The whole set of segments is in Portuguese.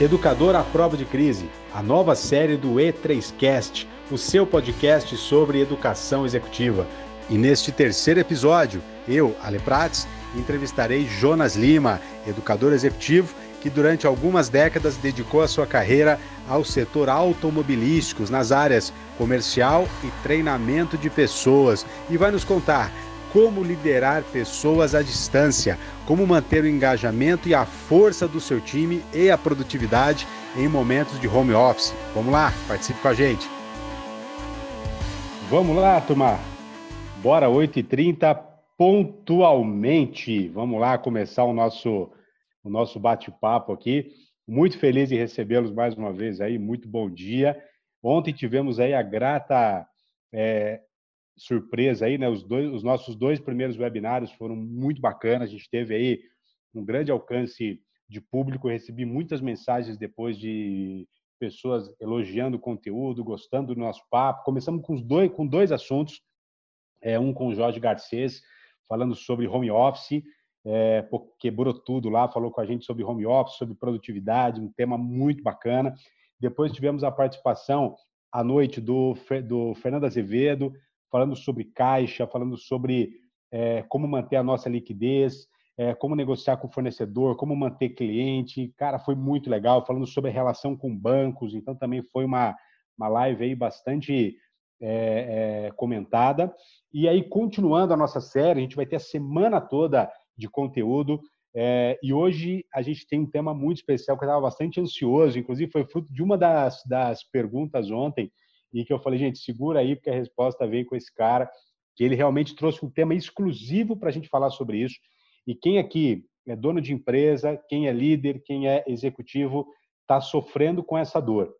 Educador à Prova de Crise, a nova série do E3Cast, o seu podcast sobre educação executiva. E neste terceiro episódio, eu, Ale Prates, entrevistarei Jonas Lima, educador executivo que durante algumas décadas dedicou a sua carreira ao setor automobilístico nas áreas comercial e treinamento de pessoas e vai nos contar como liderar pessoas à distância, como manter o engajamento e a força do seu time e a produtividade em momentos de home office. Vamos lá, participe com a gente. Vamos lá, turma. Bora 8h30 pontualmente. Vamos lá começar o nosso, o nosso bate-papo aqui. Muito feliz em recebê-los mais uma vez aí. Muito bom dia. Ontem tivemos aí a grata é, surpresa aí, né? Os, dois, os nossos dois primeiros webinários foram muito bacanas. A gente teve aí um grande alcance de público. Eu recebi muitas mensagens depois de pessoas elogiando o conteúdo, gostando do nosso papo. Começamos com, os dois, com dois assuntos. É, um com o Jorge Garcês, falando sobre home office, é, quebrou tudo lá, falou com a gente sobre home office, sobre produtividade, um tema muito bacana. Depois tivemos a participação à noite do, do Fernando Azevedo, falando sobre caixa, falando sobre é, como manter a nossa liquidez, é, como negociar com o fornecedor, como manter cliente. Cara, foi muito legal, falando sobre a relação com bancos. Então, também foi uma, uma live aí bastante é, é, comentada. E aí, continuando a nossa série, a gente vai ter a semana toda de conteúdo. É, e hoje a gente tem um tema muito especial que eu estava bastante ansioso, inclusive foi fruto de uma das, das perguntas ontem, e que eu falei, gente, segura aí, porque a resposta vem com esse cara, que ele realmente trouxe um tema exclusivo para a gente falar sobre isso. E quem aqui é dono de empresa, quem é líder, quem é executivo, está sofrendo com essa dor,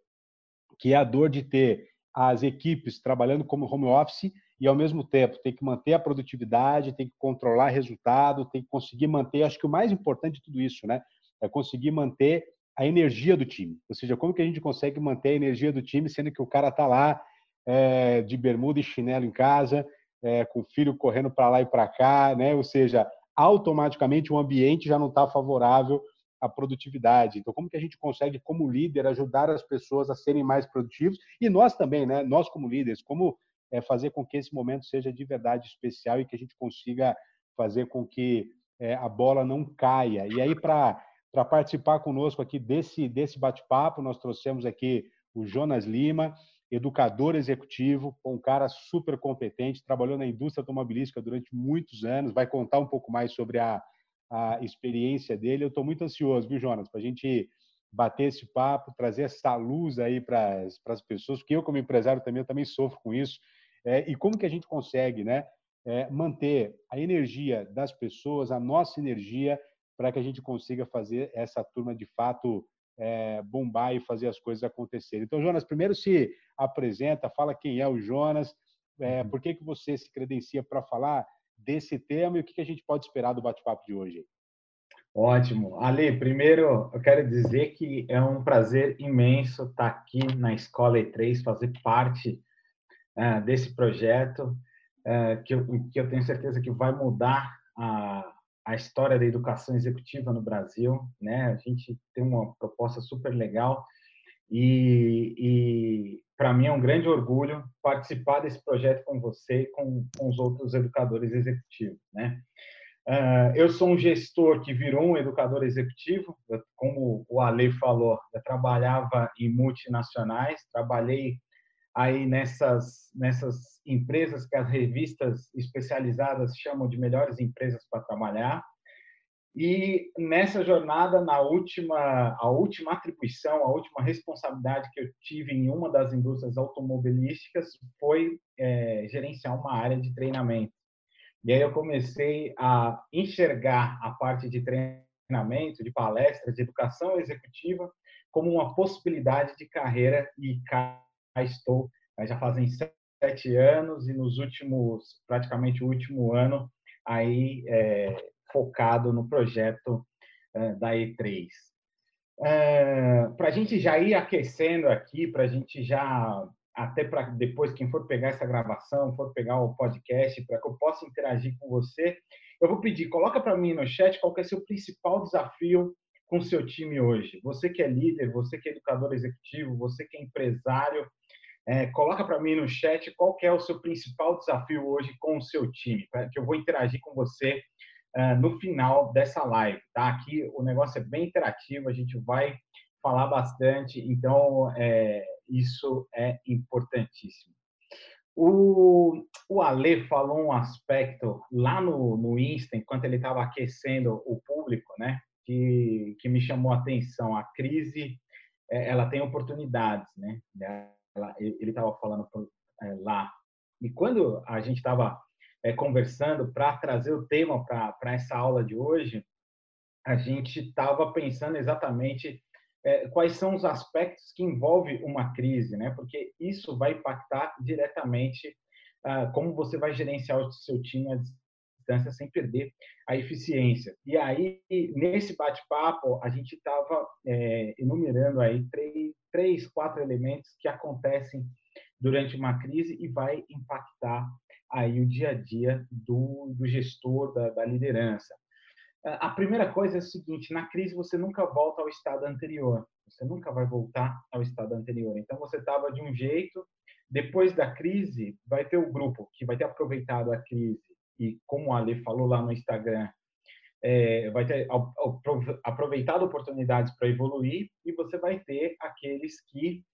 que é a dor de ter as equipes trabalhando como home office e, ao mesmo tempo, tem que manter a produtividade, tem que controlar resultado, tem que conseguir manter. Acho que o mais importante de tudo isso, né, é conseguir manter a energia do time. Ou seja, como que a gente consegue manter a energia do time, sendo que o cara está lá é, de bermuda e chinelo em casa, é, com o filho correndo para lá e para cá, né? Ou seja, automaticamente o ambiente já não está favorável à produtividade. Então, como que a gente consegue, como líder, ajudar as pessoas a serem mais produtivos e nós também, né? Nós como líderes, como é, fazer com que esse momento seja de verdade especial e que a gente consiga fazer com que é, a bola não caia. E aí para para participar conosco aqui desse, desse bate-papo, nós trouxemos aqui o Jonas Lima, educador executivo, um cara super competente, trabalhou na indústria automobilística durante muitos anos, vai contar um pouco mais sobre a, a experiência dele. Eu estou muito ansioso, viu, Jonas, para a gente bater esse papo, trazer essa luz aí para as pessoas, porque eu, como empresário, também, também sofro com isso. É, e como que a gente consegue né, é, manter a energia das pessoas, a nossa energia, para que a gente consiga fazer essa turma de fato é, bombar e fazer as coisas acontecerem. Então, Jonas, primeiro se apresenta, fala quem é o Jonas, é, por que, que você se credencia para falar desse tema e o que, que a gente pode esperar do bate-papo de hoje. Ótimo. Ale, primeiro eu quero dizer que é um prazer imenso estar aqui na Escola E3, fazer parte é, desse projeto, que, eu, que eu tenho certeza que vai mudar a, a história da educação executiva no Brasil, né? A gente tem uma proposta super legal e, e para mim é um grande orgulho participar desse projeto com você e com, com os outros educadores executivos, né? Uh, eu sou um gestor que virou um educador executivo, eu, como o Ale falou, eu trabalhava em multinacionais, trabalhei aí nessas nessas empresas que as revistas especializadas chamam de melhores empresas para trabalhar. E nessa jornada, na última a última atribuição, a última responsabilidade que eu tive em uma das indústrias automobilísticas foi é, gerenciar uma área de treinamento. E aí eu comecei a enxergar a parte de treinamento, de palestra, de educação executiva como uma possibilidade de carreira e cá estou, já fazem sete anos e nos últimos, praticamente o último ano, aí é, focado no projeto é, da E3. É, para a gente já ir aquecendo aqui, para a gente já até para depois quem for pegar essa gravação, for pegar o podcast, para que eu possa interagir com você, eu vou pedir, coloca para mim no chat qual é o seu principal desafio com seu time hoje? Você que é líder, você que é educador executivo, você que é empresário, é, coloca para mim no chat qual é o seu principal desafio hoje com o seu time, que eu vou interagir com você uh, no final dessa live, tá? Aqui o negócio é bem interativo, a gente vai falar bastante, então é, isso é importantíssimo. O, o Ale falou um aspecto lá no, no Insta, enquanto ele estava aquecendo o público, né? Que, que me chamou a atenção. A crise, é, ela tem oportunidades, né? Ela, ele estava falando é, lá. E quando a gente estava é, conversando para trazer o tema para essa aula de hoje, a gente estava pensando exatamente é, quais são os aspectos que envolvem uma crise, né? Porque isso vai impactar diretamente ah, como você vai gerenciar o seu time distância sem perder a eficiência. E aí, nesse bate-papo, a gente estava é, enumerando aí três, três, quatro elementos que acontecem durante uma crise e vai impactar aí o dia a dia do, do gestor, da, da liderança. A primeira coisa é o seguinte: na crise você nunca volta ao estado anterior. Você nunca vai voltar ao estado anterior. Então você estava de um jeito, depois da crise vai ter o grupo que vai ter aproveitado a crise e, como a Ale falou lá no Instagram, é, vai ter aproveitado oportunidades para evoluir e você vai ter aqueles que,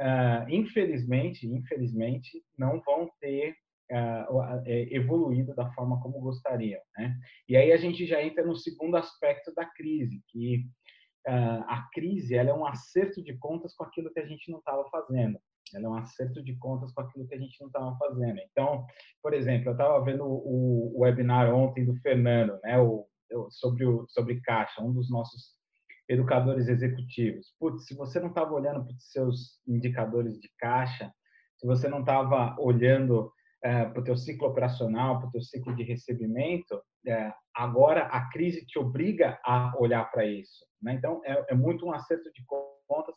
uh, infelizmente, infelizmente, não vão ter uh, evoluído da forma como gostariam. Né? E aí a gente já entra no segundo aspecto da crise, que uh, a crise ela é um acerto de contas com aquilo que a gente não estava fazendo. Ela é um acerto de contas com aquilo que a gente não estava fazendo. Então, por exemplo, eu estava vendo o, o, webinar ontem do Fernando, né, o, sobre, o, sobre caixa, um dos nossos educadores executivos. Putz, se você não estava olhando para os seus indicadores de caixa, se você não estava olhando é, para o teu ciclo operacional, para o teu ciclo de recebimento, é, agora a crise te obriga a olhar para isso. Né? Então, é, é, muito um acerto de contas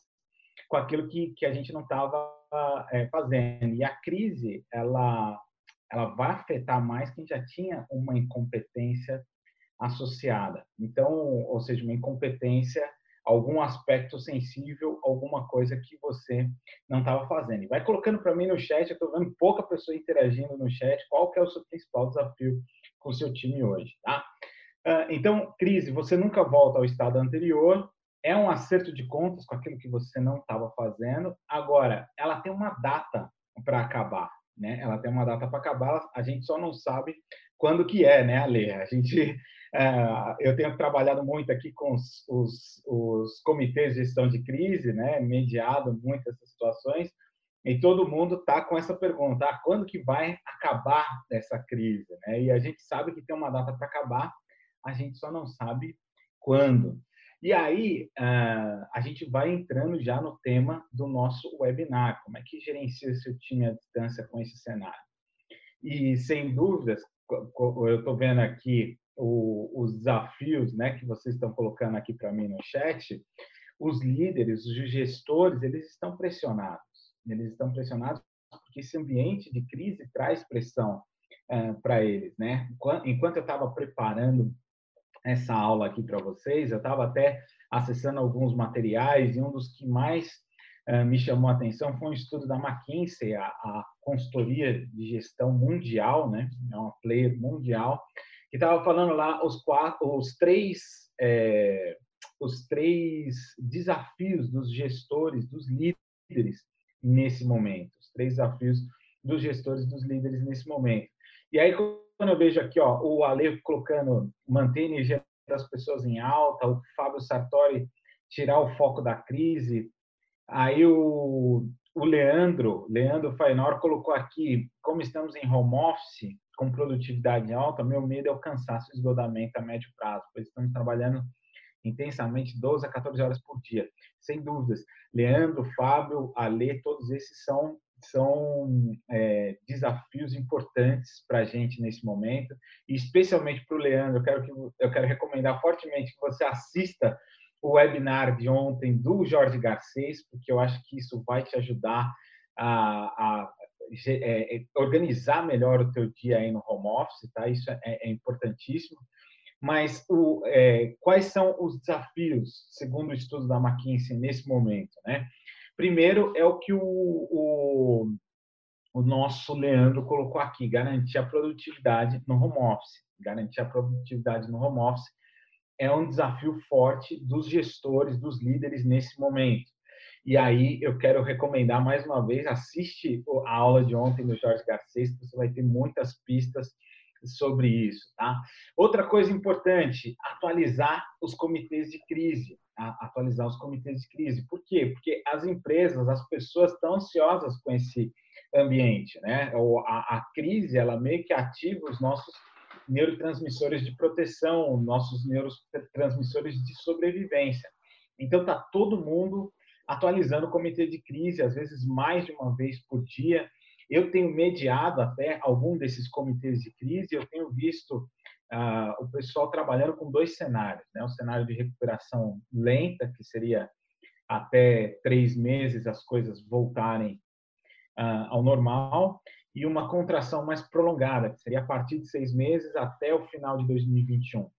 com aquilo que, que a gente não estava é, fazendo. E a crise, ela, ela vai afetar mais quem já tinha uma incompetência associada. Então, ou seja, uma incompetência algum aspecto sensível, alguma coisa que você não estava fazendo. E vai colocando para mim no chat, eu estou vendo pouca pessoa interagindo no chat, qual que é o seu principal desafio com o seu time hoje, tá? Ah, então, crise, você nunca volta ao estado anterior, é um acerto de contas com aquilo que você não estava fazendo. Agora, ela tem uma data para acabar, né? Ela tem uma data para acabar, a gente só não sabe quando que é, né, Ale? A gente é, eu tenho trabalhado muito aqui com os, os, os, comitês de gestão de crise, né, mediado muito essas situações, e todo mundo está com essa pergunta: ah, quando que vai acabar essa crise? Né? E a gente sabe que tem uma data para acabar, a gente só não sabe quando. E aí uh, a gente vai entrando já no tema do nosso webinar: como é que gerencia seu time à distância com esse cenário? E sem dúvidas, eu estou vendo aqui os desafios né, que vocês estão colocando aqui para mim no chat, os líderes, os gestores, eles estão pressionados. Eles estão pressionados porque esse ambiente de crise traz pressão é, para eles. Né? Enquanto eu estava preparando essa aula aqui para vocês, eu estava até acessando alguns materiais e um dos que mais é, me chamou a atenção foi um estudo da McKinsey, a, a consultoria de gestão mundial, né? é uma player mundial, que estava falando lá os quatro, os três, é, os três desafios dos gestores, dos líderes nesse momento, os três desafios dos gestores, dos líderes nesse momento. E aí quando eu vejo aqui, ó, o Ale colocando manter a energia das pessoas em alta, o Fábio Sartori tirar o foco da crise, aí o, o Leandro, Leandro Fainor colocou aqui, como estamos em home office, com produtividade alta, meu medo é o cansaço e esgotamento a médio prazo, pois estamos trabalhando intensamente 12 a 14 horas por dia. Sem dúvidas. Leandro, Fábio, Ale, todos esses são, são é, desafios importantes para a gente nesse momento. E especialmente para o Leandro, eu quero, que, eu quero recomendar fortemente que você assista o webinar de ontem do Jorge Garcês, porque eu acho que isso vai te ajudar a, a é, é, organizar melhor o teu dia aí no home office, tá? Isso é, é importantíssimo. Mas o, é, quais são os desafios, segundo o estudo da McKinsey, nesse momento? Né? Primeiro é o que o, o, o nosso Leandro colocou aqui, garantir a produtividade no home office. Garantir a produtividade no home office é um desafio forte dos gestores, dos líderes nesse momento. E aí eu quero recomendar mais uma vez, assiste a aula de ontem do Jorge Garcês, você vai ter muitas pistas sobre isso, tá? Outra coisa importante, atualizar os comitês de crise, tá? atualizar os comitês de crise. Por quê? Porque as empresas, as pessoas estão ansiosas com esse ambiente, né? A, a crise, ela meio que ativa os nossos neurotransmissores de proteção, nossos neurotransmissores de sobrevivência. Então tá todo mundo atualizando o comitê de crise, às vezes mais de uma vez por dia. Eu tenho mediado até algum desses comitês de crise, eu tenho visto uh, o pessoal trabalhando com dois cenários, né? O cenário de recuperação lenta, que seria até três meses as coisas voltarem uh, ao normal, e uma contração mais prolongada, que seria a partir de seis meses até o final de 2021.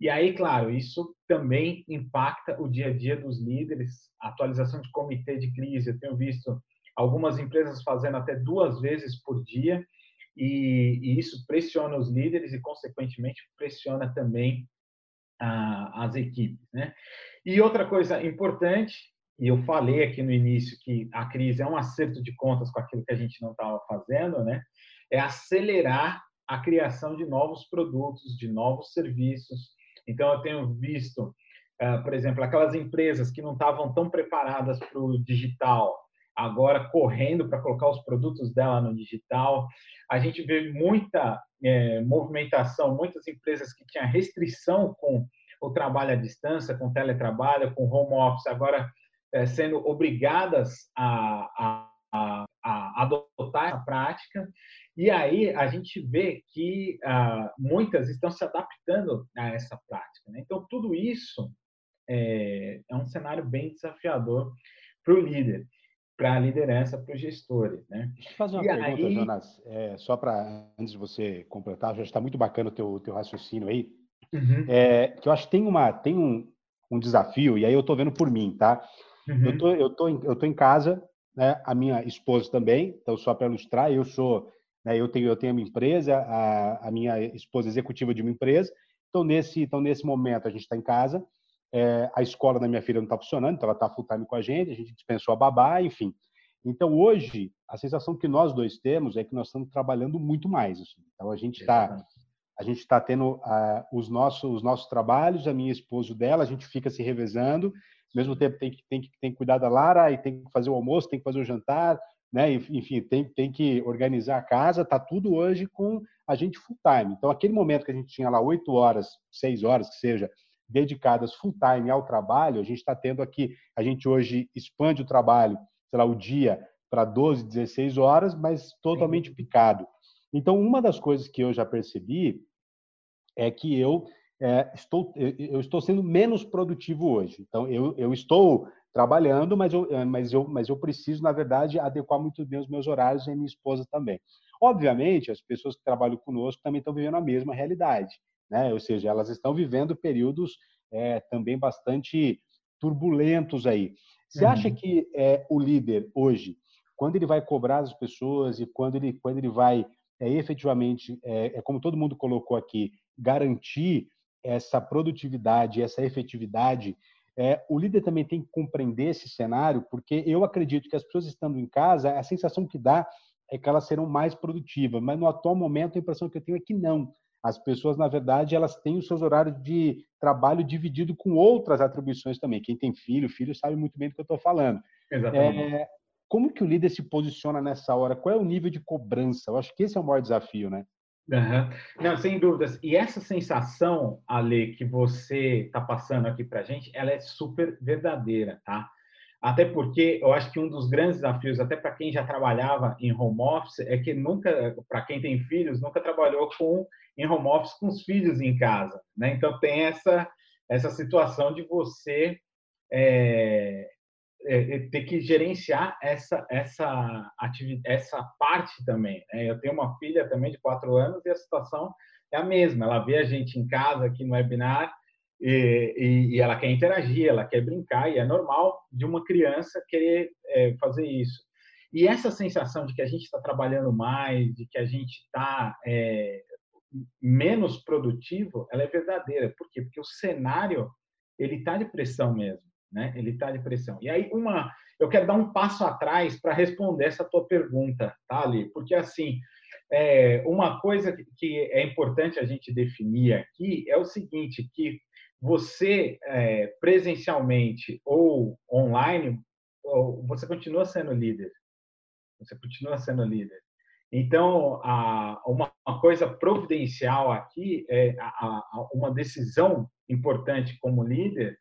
E aí, claro, isso também impacta o dia a dia dos líderes, atualização de comitê de crise. Eu tenho visto algumas empresas fazendo até duas vezes por dia, e, e isso pressiona os líderes e, consequentemente, pressiona também ah, as equipes. Né? E outra coisa importante e eu falei aqui no início que a crise é um acerto de contas com aquilo que a gente não estava fazendo, né? É acelerar a criação de novos produtos, de novos serviços. Então, eu tenho visto, eh, por exemplo, aquelas empresas que não estavam tão preparadas para o digital, agora correndo para colocar os produtos dela no digital. A gente vê muita é, movimentação, muitas empresas que tinham restrição com o trabalho à distância, com teletrabalho, com home office, agora é, sendo obrigadas a, a, a, adotar essa prática. E aí a gente vê que ah, muitas estão se adaptando a essa prática. Né? Então, tudo isso é, é um cenário bem desafiador para o líder para a liderança, para os gestores. Né? Deixa eu fazer uma e pergunta, aí... Jonas, é, só para, antes de você completar, já está muito bacana o teu, teu raciocínio aí, uhum. é, que eu acho que tem, uma, tem um, um desafio, e aí eu estou vendo por mim, tá? Uhum. Eu, tô, eu, tô em, eu tô em casa, né? a minha esposa também, então só para ilustrar, eu sou, né, eu, tenho, eu tenho a minha empresa, a, a minha esposa é executiva de uma empresa, então nesse, então nesse momento a gente está em casa, é, a escola da minha filha não está funcionando, então ela está full time com a gente, a gente dispensou a babá, enfim. Então hoje a sensação que nós dois temos é que nós estamos trabalhando muito mais. Assim. Então a gente está a gente está tendo uh, os nossos os nossos trabalhos, a minha esposa dela, a gente fica se revezando ao mesmo tempo tem que, tem que, tem que cuidar da Lara e tem que fazer o almoço, tem que fazer o jantar, né? Enfim, tem, tem que organizar a casa, tá tudo hoje com a gente full time. Então, aquele momento que a gente tinha lá oito horas, seis horas, que seja, dedicadas full time ao trabalho, a gente está tendo aqui, a gente hoje expande o trabalho, sei lá, o dia para 12, 16 horas, mas totalmente picado. Então, uma das coisas que eu já percebi é que eu é, estou, eu estou sendo menos produtivo hoje. Então, eu, eu estou trabalhando, mas eu, é, mas, eu, mas eu preciso, na verdade, adequar muito bem os meus horários e a minha esposa também. Obviamente, as pessoas que trabalham conosco também estão vivendo a mesma realidade, né? ou seja, elas estão vivendo períodos é, também bastante turbulentos aí. Você uhum. acha que é, o líder hoje, quando ele vai cobrar as pessoas e quando ele, quando ele vai é, efetivamente, é, é como todo mundo colocou aqui, garantir essa produtividade, essa efetividade, é, o líder também tem que compreender esse cenário, porque eu acredito que as pessoas estando em casa, a sensação que dá é que elas serão mais produtivas, mas no atual momento a impressão que eu tenho é que não. As pessoas, na verdade, elas têm os seus horários de trabalho dividido com outras atribuições também. Quem tem filho, filho sabe muito bem do que eu estou falando. Exatamente. É, como que o líder se posiciona nessa hora? Qual é o nível de cobrança? Eu acho que esse é o maior desafio, né? Uhum. Não, sem dúvidas. E essa sensação, Ale, que você está passando aqui para a gente, ela é super verdadeira, tá? Até porque eu acho que um dos grandes desafios, até para quem já trabalhava em home office, é que nunca, para quem tem filhos, nunca trabalhou com em home office com os filhos em casa, né? Então tem essa essa situação de você é, é, é, ter que gerenciar essa essa essa parte também. Né? Eu tenho uma filha também de quatro anos e a situação é a mesma. Ela vê a gente em casa aqui no webinar e, e, e ela quer interagir, ela quer brincar e é normal de uma criança querer é, fazer isso. E essa sensação de que a gente está trabalhando mais, de que a gente está é, menos produtivo, ela é verdadeira. Por quê? Porque o cenário ele está de pressão mesmo, né? Ele está de pressão. E aí uma, eu quero dar um passo atrás para responder essa tua pergunta, tá, Ali? Porque assim, é, uma coisa que é importante a gente definir aqui é o seguinte, que você é, presencialmente ou online, você continua sendo líder. Você continua sendo líder. Então, a, uma, uma, coisa providencial aqui é a, a, uma decisão importante como líder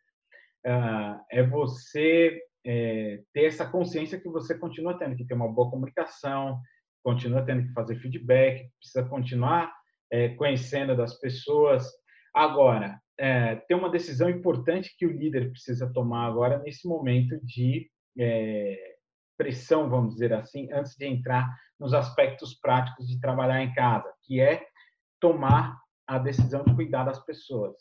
uh, é você é, ter essa consciência que você continua tendo que ter uma boa comunicação, continua tendo que fazer feedback, precisa continuar é, conhecendo das pessoas. Agora, é, tem uma decisão importante que o líder precisa tomar agora nesse momento de é, pressão, vamos dizer assim, antes de entrar nos aspectos práticos de trabalhar em casa, que é tomar a decisão de cuidar das pessoas.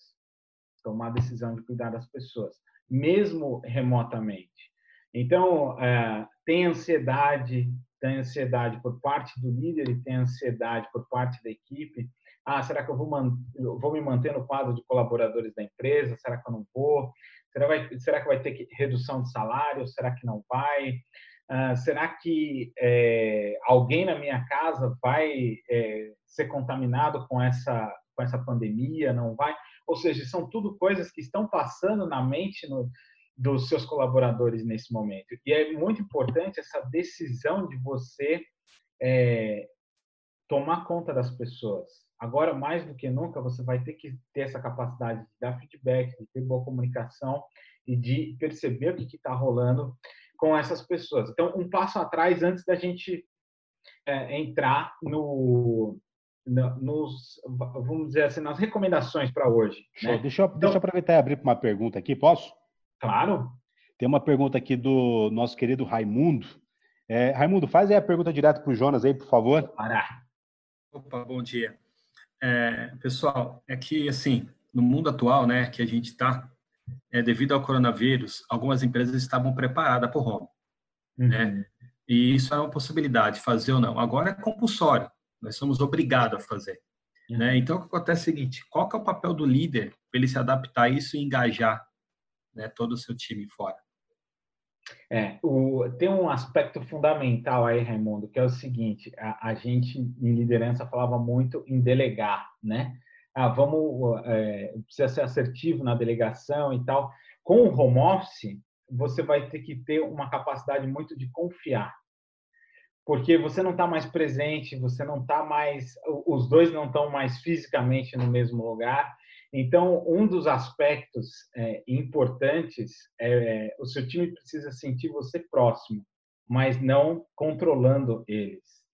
Tomar a decisão de cuidar das pessoas, mesmo remotamente. Então, é, tem ansiedade, tem ansiedade por parte do líder e tem ansiedade por parte da equipe. Ah, será que eu vou, eu vou me manter no quadro de colaboradores da empresa? Será que eu não vou? Será, vai, será que vai ter que, redução de salário? Será que não vai? Ah, será que é, alguém na minha casa vai é, ser contaminado com essa, com essa pandemia? Não vai? Ou seja, são tudo coisas que estão passando na mente no, dos seus colaboradores nesse momento. E é muito importante essa decisão de você é, tomar conta das pessoas. Agora, mais do que nunca, você vai ter que ter essa capacidade de dar feedback, de ter boa comunicação e de perceber o que está rolando com essas pessoas. Então, um passo atrás antes da gente é, entrar no, no, nos, vamos dizer assim, nas recomendações para hoje. Né? Deixa, eu, então, deixa eu aproveitar e abrir para uma pergunta aqui, posso? Claro. Tem uma pergunta aqui do nosso querido Raimundo. É, Raimundo, faz aí a pergunta direto para o Jonas aí, por favor. Para. Opa, bom dia. É, pessoal, é que, assim, no mundo atual, né, que a gente está, é, devido ao coronavírus, algumas empresas estavam preparadas para o home. Né? Uhum. Né? E isso é uma possibilidade, fazer ou não. Agora é compulsório, nós somos obrigados a fazer. Uhum. Né? Então, o que acontece é o seguinte, qual que é o papel do líder para ele se adaptar a isso e engajar né, todo o seu time fora? É, o, tem um aspecto fundamental aí, Raimundo, que é o seguinte: a, a gente em liderança falava muito em delegar, né? Ah, vamos, é, precisa ser assertivo na delegação e tal. Com o home office, você vai ter que ter uma capacidade muito de confiar, porque você não está mais presente, você não está mais, os dois não estão mais fisicamente no mesmo lugar. Então, um dos aspectos é, importantes é o seu time precisa sentir você próximo, mas não controlando eles.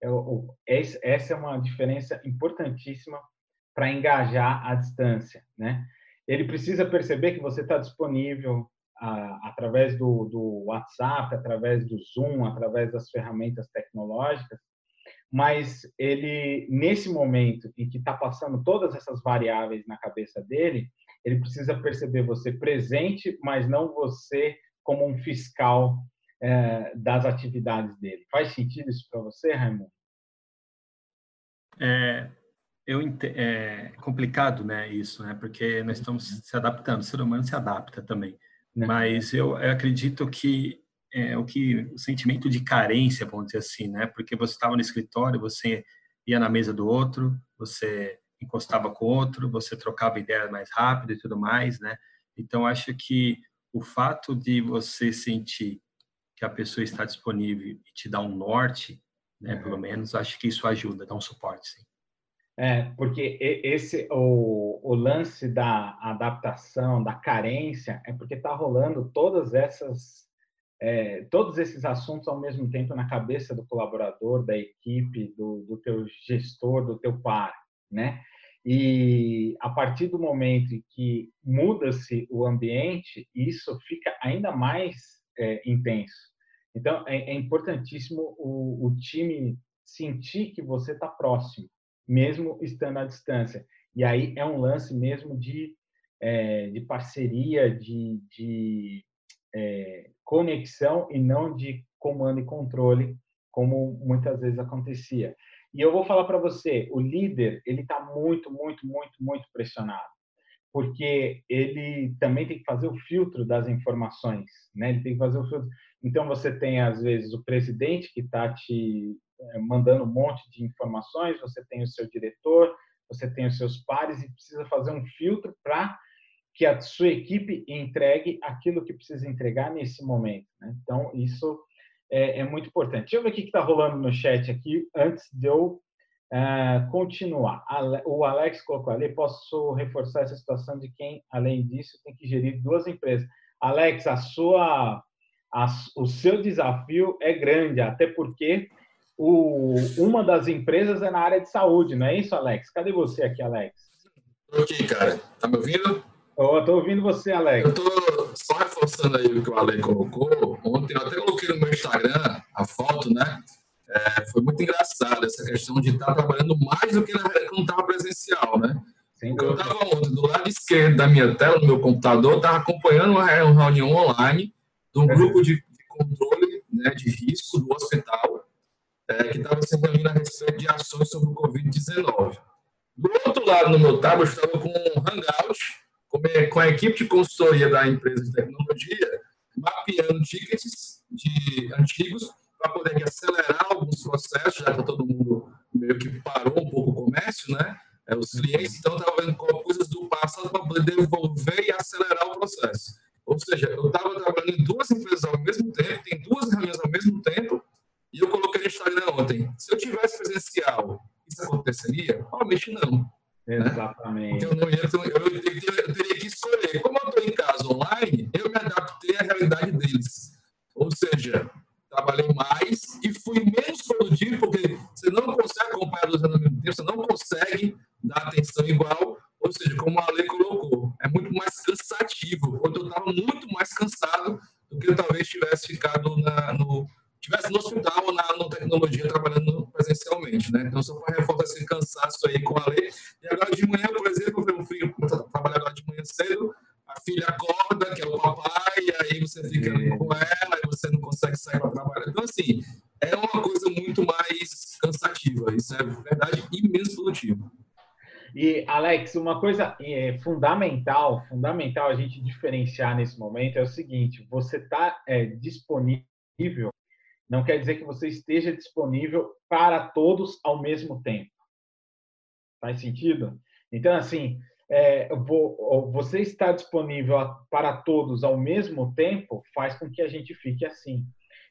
Eu, essa é uma diferença importantíssima para engajar à distância, né? Ele precisa perceber que você está disponível a, através do, do WhatsApp, através do Zoom, através das ferramentas tecnológicas, mas ele nesse momento em que está passando todas essas variáveis na cabeça dele, ele precisa perceber você presente, mas não você como um fiscal é, das atividades dele. Faz sentido isso para você, Raimundo? É, eu é complicado, né, isso, né, porque nós estamos se adaptando, o ser humano se adapta também. Né. Mas eu, eu, acredito que é, o que o sentimento de carência, vamos dizer assim, né, porque você estava no escritório, você ia na mesa do outro, você encostava com o outro, você trocava ideias mais rápido e tudo mais, né? Então acho que o fato de você sentir que a pessoa está disponível e te dá um norte, né, uhum. pelo menos, acho que isso ajuda, dá um suporte, sim. É, porque esse o, o lance da adaptação, da carência, é porque está rolando todas essas é, todos esses assuntos ao mesmo tempo na cabeça do colaborador, da equipe, do, do teu gestor, do teu par, né? E a partir do momento em que muda-se o ambiente, isso fica ainda mais é, intenso. Então, é, é importantíssimo o, o, time sentir que você está próximo, mesmo estando à distância. E aí é um lance mesmo de, é, de parceria, de, de é, conexão e não de comando e controle, como muitas vezes acontecia. E eu vou falar para você, o líder ele está muito, muito, muito, muito pressionado, porque ele também tem que fazer o filtro das informações, né? Ele tem que fazer o filtro. Então você tem às vezes o presidente que está te mandando um monte de informações, você tem o seu diretor, você tem os seus pares e precisa fazer um filtro para que a sua equipe entregue aquilo que precisa entregar nesse momento. Né? Então isso é, é, muito importante. Deixa eu ver o que está rolando no chat aqui antes de eu uh, continuar. O Alex colocou ali, posso reforçar essa situação de quem, além disso, tem que gerir duas empresas. Alex, a sua, a, o seu desafio é grande, até porque o, uma das empresas é na área de saúde, não é isso, Alex? Cadê você aqui, Alex? Estou aqui, cara. Tá me ouvindo? Oh, tô ouvindo você, Alex. Eu tô só reforçando aí o que o Alex colocou. Ontem eu até coloquei no meu Instagram a foto, né? É, foi muito engraçado essa questão de estar trabalhando mais do que quando estava presencial, né? eu estava ontem do lado esquerdo da minha tela, no meu computador, estava acompanhando uma reunião online de um grupo de, de controle né, de risco do hospital, é, que estava se reunindo a respeito de ações sobre o Covid-19. Do outro lado, no meu tablet, eu estava com um Hangout, com a equipe de consultoria da empresa de tecnologia, mapeando tickets de antigos para poder acelerar alguns processos, já que todo mundo meio que parou um pouco o comércio, né? É, os clientes então estavam vendo coisas do passado para poder devolver e acelerar o processo. Ou seja, eu estava trabalhando em duas empresas ao mesmo tempo, tem duas reuniões ao mesmo tempo, e eu coloquei no Instagram ontem. Se eu tivesse presencial, isso aconteceria? Provavelmente não. Né? Exatamente. Eu, não ia, eu, eu, eu, teria que escolher. Como eu estou em casa online, eu me adaptei à realidade deles. Ou seja, trabalhei mais e fui menos produtivo, porque você não consegue acompanhar dois ao mesmo tempo, você não consegue dar atenção igual. Ou seja, como a lei colocou, é muito mais cansativo. Quando eu estava muito mais cansado do que eu talvez tivesse ficado na, no, tivesse no hospital ou na tecnologia trabalhando presencialmente, né? Então, só para reforçar esse cansaço aí com a lei. E agora de manhã, por exemplo, eu filho trabalhar agora de manhã cedo, a filha acorda, que é o papai, e aí você fica ali com ela, e você não consegue sair para trabalhar. Então, assim, é uma coisa muito mais cansativa. Isso é verdade e menos produtivo. E, Alex, uma coisa é, fundamental, fundamental a gente diferenciar nesse momento é o seguinte: você está é, disponível não quer dizer que você esteja disponível para todos ao mesmo tempo. Faz sentido? Então, assim, é, vou, você estar disponível para todos ao mesmo tempo faz com que a gente fique assim.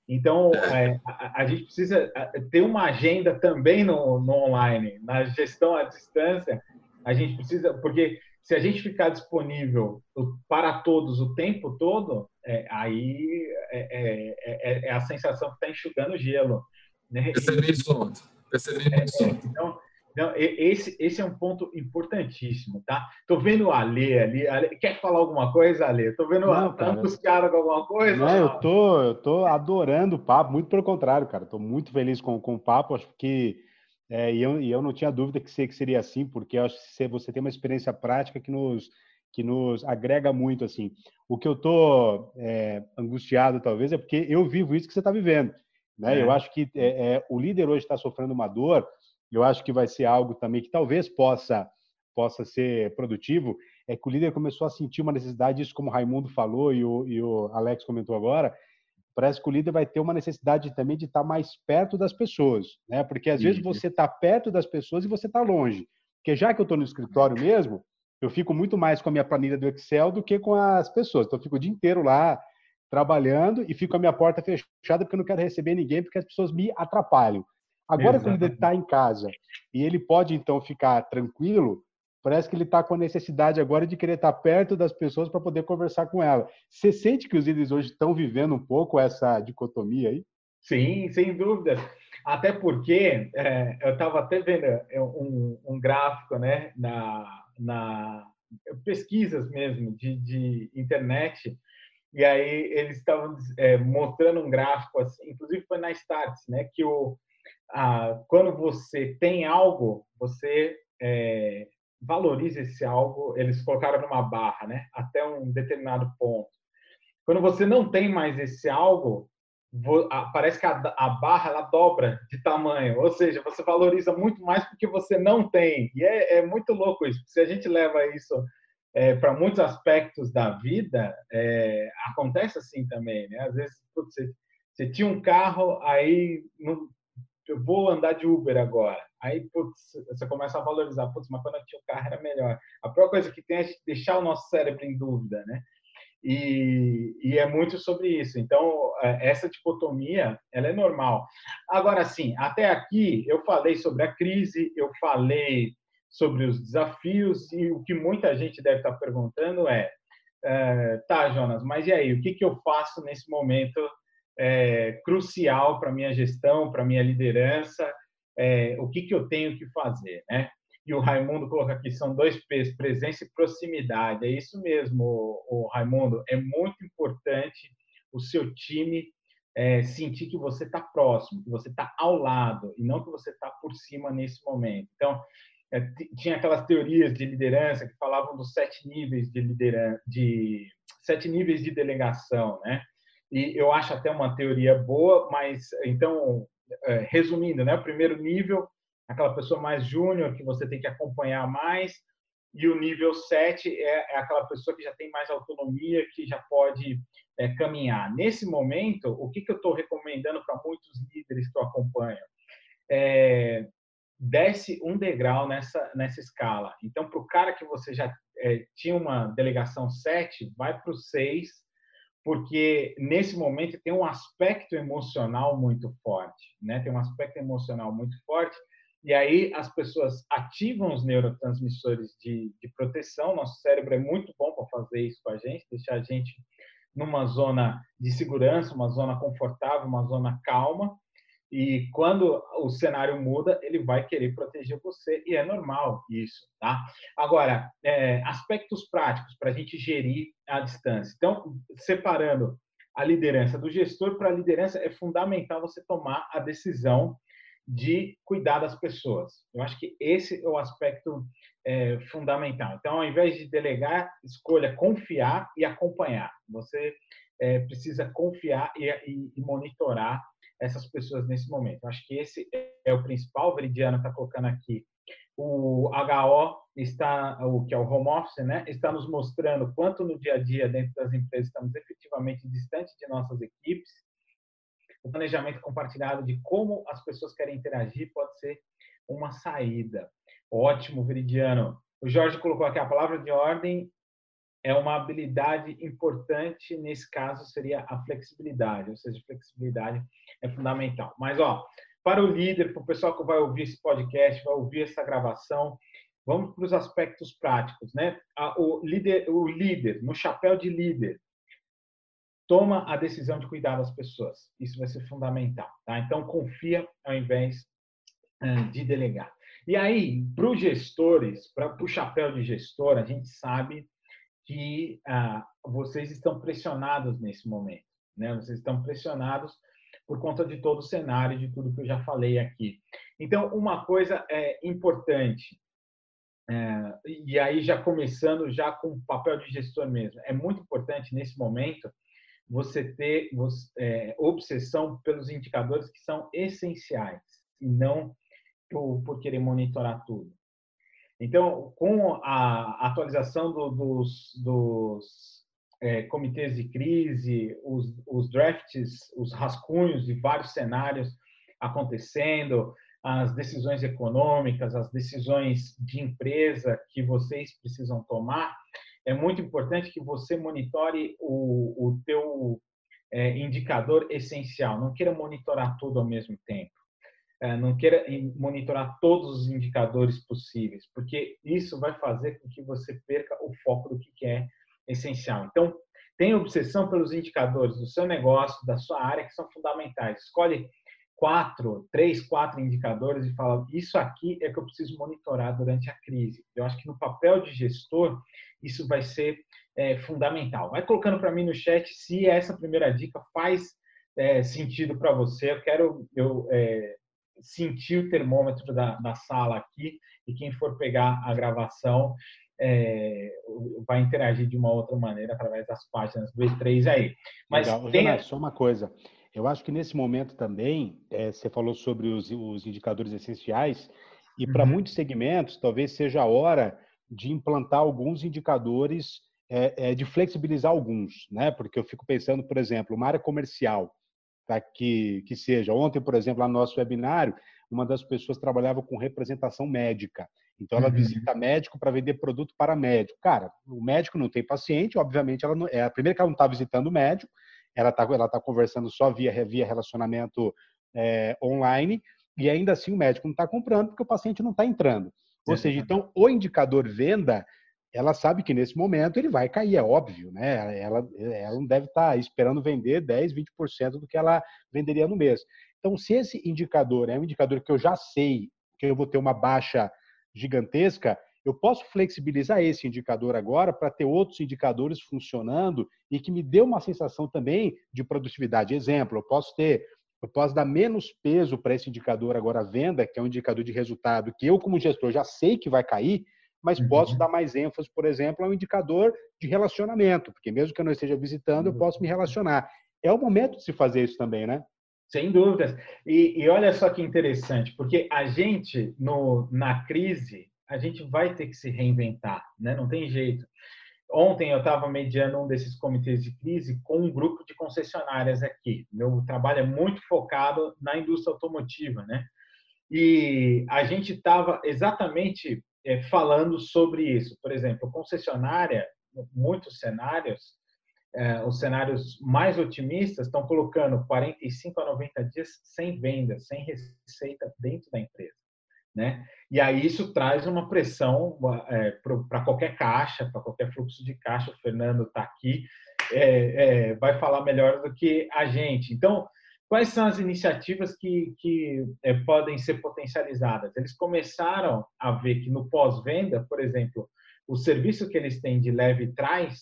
Então, é, a, a, gente precisa ter uma agenda também no, no online, na gestão à distância. A gente precisa, porque se a gente ficar disponível para todos o tempo todo, é, aí é, é, é, é, a sensação que está enxugando gelo. Né? Percebi isso ontem. Percebi é, isso ontem. Então, então, esse, esse é um ponto importantíssimo, tá? Tô vendo a Ale ali. Ale, quer falar alguma coisa, Ale? Tô vendo não, cara, os caras com alguma coisa? Não, não, eu tô, eu tô adorando o papo, muito pelo contrário, cara. Tô muito feliz com, com o papo. Acho que é, e, eu, e eu não tinha dúvida que, que seria assim, porque acho que você tem uma experiência prática que nos, que nos agrega muito, assim. O que eu tô é, angustiado, talvez, é porque eu vivo isso que você está vivendo. Né? É. Eu acho que é, é o líder hoje está sofrendo uma dor, eu acho que vai ser algo também que talvez possa possa ser produtivo, é que o líder começou a sentir uma necessidade, isso como o Raimundo falou e o, e o Alex comentou agora, parece que o líder vai ter uma necessidade também de estar mais perto das pessoas, né? Porque às Sim. vezes você está perto das pessoas e você está longe. Porque já que eu estou no escritório mesmo, eu fico muito mais com a minha planilha do Excel do que com as pessoas. Então eu fico o dia inteiro lá trabalhando e fico com a minha porta fechada porque eu não quero receber ninguém porque as pessoas me atrapalham. Agora, quando ele está em casa e ele pode então ficar tranquilo, Parece que ele está com a necessidade agora de querer estar tá perto das pessoas para poder conversar com ela. Você sente que os líderes hoje estão vivendo um pouco essa dicotomia aí? Sim, sem dúvida. Até porque é, eu estava até vendo é, um, um, gráfico né, na, na pesquisas mesmo de, de internet e aí eles estavam é, mostrando um gráfico, assim, inclusive foi na Starts, né, que o, a, quando você tem algo, você é, valoriza esse algo, eles colocaram numa barra, né, até um determinado ponto. Quando você não tem mais esse algo, parece que a, barra ela dobra de tamanho, ou seja, você valoriza muito mais porque você não tem. E é, é muito louco isso. Se a gente leva isso é, para muitos aspectos da vida, é, acontece assim também, né? Às vezes putz, você, você, tinha um carro, aí não, eu vou andar de Uber agora. Aí putz, você começa a valorizar, putz, mas quando eu tinha o carro era melhor. A pior coisa que tem é deixar o nosso cérebro em dúvida, né? E, e, é muito sobre isso. Então, é, essa dicotomia, ela é normal. Agora, sim, até aqui eu falei sobre a crise, eu falei sobre os desafios e o que muita gente deve estar perguntando é, é tá, Jonas, mas e aí, o que, que eu faço nesse momento é, crucial para minha gestão, para minha liderança? É, o que, que eu tenho que fazer, né? e o Raimundo coloca aqui, são dois P's, presença e proximidade. É isso mesmo, o, Raimundo. É muito importante o seu time é, sentir que você está próximo, que você está ao lado, e não que você está por cima nesse momento. Então, é, tinha aquelas teorias de liderança que falavam dos sete níveis de liderança, de sete níveis de delegação, né? E eu acho até uma teoria boa, mas então, é, resumindo, né? O primeiro nível aquela pessoa mais júnior que você tem que acompanhar mais, e o nível 7 é, é aquela pessoa que já tem mais autonomia, que já pode é, caminhar. Nesse momento, o que, que eu estou recomendando para muitos líderes que eu acompanho? É, desce um degrau nessa, nessa escala. Então, para o cara que você já é, tinha uma delegação 7, vai para o 6, porque nesse momento tem um aspecto emocional muito forte, né? Tem um aspecto emocional muito forte e aí as pessoas ativam os neurotransmissores de, de proteção. Nosso cérebro é muito bom para fazer isso com a gente, deixar a gente numa zona de segurança, uma zona confortável, uma zona calma. E quando o cenário muda, ele vai querer proteger você e é normal isso, tá? Agora, é, aspectos práticos para a gente gerir a distância. Então, separando a liderança do gestor para a liderança, é fundamental você tomar a decisão de cuidar das pessoas. Eu acho que esse é o aspecto é, fundamental. Então, ao invés de delegar, escolha confiar e acompanhar. Você é, precisa confiar e, e, e, monitorar essas pessoas nesse momento. Eu acho que esse é o principal. O Veridiano está colocando aqui. O HO está, o que é o home office, né, está nos mostrando quanto no dia a dia dentro das empresas estamos efetivamente distantes de nossas equipes o planejamento compartilhado de como as pessoas querem interagir pode ser uma saída. Ótimo, Veridiano. O Jorge colocou aqui a palavra de ordem é uma habilidade importante, nesse caso seria a flexibilidade, ou seja, flexibilidade é fundamental. Mas, ó, para o líder, para o pessoal que vai ouvir esse podcast, vai ouvir essa gravação, vamos para os aspectos práticos, né? O líder, o líder, no chapéu de líder, toma a decisão de cuidar das pessoas. Isso vai ser fundamental. Tá? Então, confia ao invés de delegar. E aí, para os gestores, para o chapéu de gestor, a gente sabe que ah, vocês estão pressionados nesse momento. Né? Vocês estão pressionados por conta de todo o cenário, de tudo que eu já falei aqui. Então, uma coisa é importante, é, e aí já começando já com o papel de gestor mesmo, é muito importante nesse momento você ter é, obsessão pelos indicadores que são essenciais e não por, por querer monitorar tudo. Então, com a atualização do, dos, dos é, comitês de crise, os, os drafts, os rascunhos de vários cenários acontecendo, as decisões econômicas, as decisões de empresa que vocês precisam tomar, é muito importante que você monitore o, o teu é, indicador essencial. Não queira monitorar tudo ao mesmo tempo. É, não queira monitorar todos os indicadores possíveis, porque isso vai fazer com que você perca o foco do que é essencial. Então, tenha obsessão pelos indicadores do seu negócio, da sua área, que são fundamentais. Escolhe quatro, três, quatro indicadores e fala isso aqui é que eu preciso monitorar durante a crise. Eu acho que no papel de gestor isso vai ser é, fundamental. Vai colocando para mim no chat se essa primeira dica faz é, sentido para você. Eu quero eu, é, sentir o termômetro da, da, sala aqui e quem for pegar a gravação é, vai interagir de uma outra maneira através das páginas do E3 aí. Mas Legal. tem... só uma coisa. Eu acho que nesse momento também, é, você falou sobre os, os indicadores essenciais, e uhum. para muitos segmentos, talvez seja a hora de implantar alguns indicadores, é, é, de flexibilizar alguns, né? Porque eu fico pensando, por exemplo, uma área comercial, que, que seja. Ontem, por exemplo, lá no nosso webinário, uma das pessoas trabalhava com representação médica. Então, ela uhum. visita médico para vender produto para médico. Cara, o médico não tem paciente, obviamente, ela não, é a primeira que ela não está visitando o médico, ela está ela tá conversando só via, via relacionamento é, online, e ainda assim o médico não está comprando porque o paciente não está entrando. Ou seja, então o indicador venda, ela sabe que nesse momento ele vai cair, é óbvio, né? Ela, ela não deve estar esperando vender 10, 20% do que ela venderia no mês. Então, se esse indicador é um indicador que eu já sei que eu vou ter uma baixa gigantesca, eu posso flexibilizar esse indicador agora para ter outros indicadores funcionando e que me dê uma sensação também de produtividade. Exemplo, eu posso ter, eu posso dar menos peso para esse indicador agora venda, que é um indicador de resultado que eu como gestor já sei que vai cair, mas uhum. posso dar mais ênfase, por exemplo, ao indicador de relacionamento, porque mesmo que eu não esteja visitando, eu uhum. posso me relacionar. É o momento de se fazer isso também, né? Sem dúvidas. E, e olha só que interessante, porque a gente, no, na crise, a gente vai ter que se reinventar, né? Não tem jeito. Ontem eu estava mediando um desses comitês de crise com um grupo de concessionárias aqui. Meu trabalho é muito focado na indústria automotiva, né? E a gente estava exatamente é, falando sobre isso. Por exemplo, concessionária, muitos cenários, é, os cenários mais otimistas estão colocando 45 a 90 dias sem venda, sem receita dentro da empresa. Né? E aí isso traz uma pressão é, para qualquer caixa, para qualquer fluxo de caixa. O Fernando está aqui, é, é, vai falar melhor do que a gente. Então, quais são as iniciativas que, que é, podem ser potencializadas? Eles começaram a ver que no pós-venda, por exemplo, o serviço que eles têm de leve trás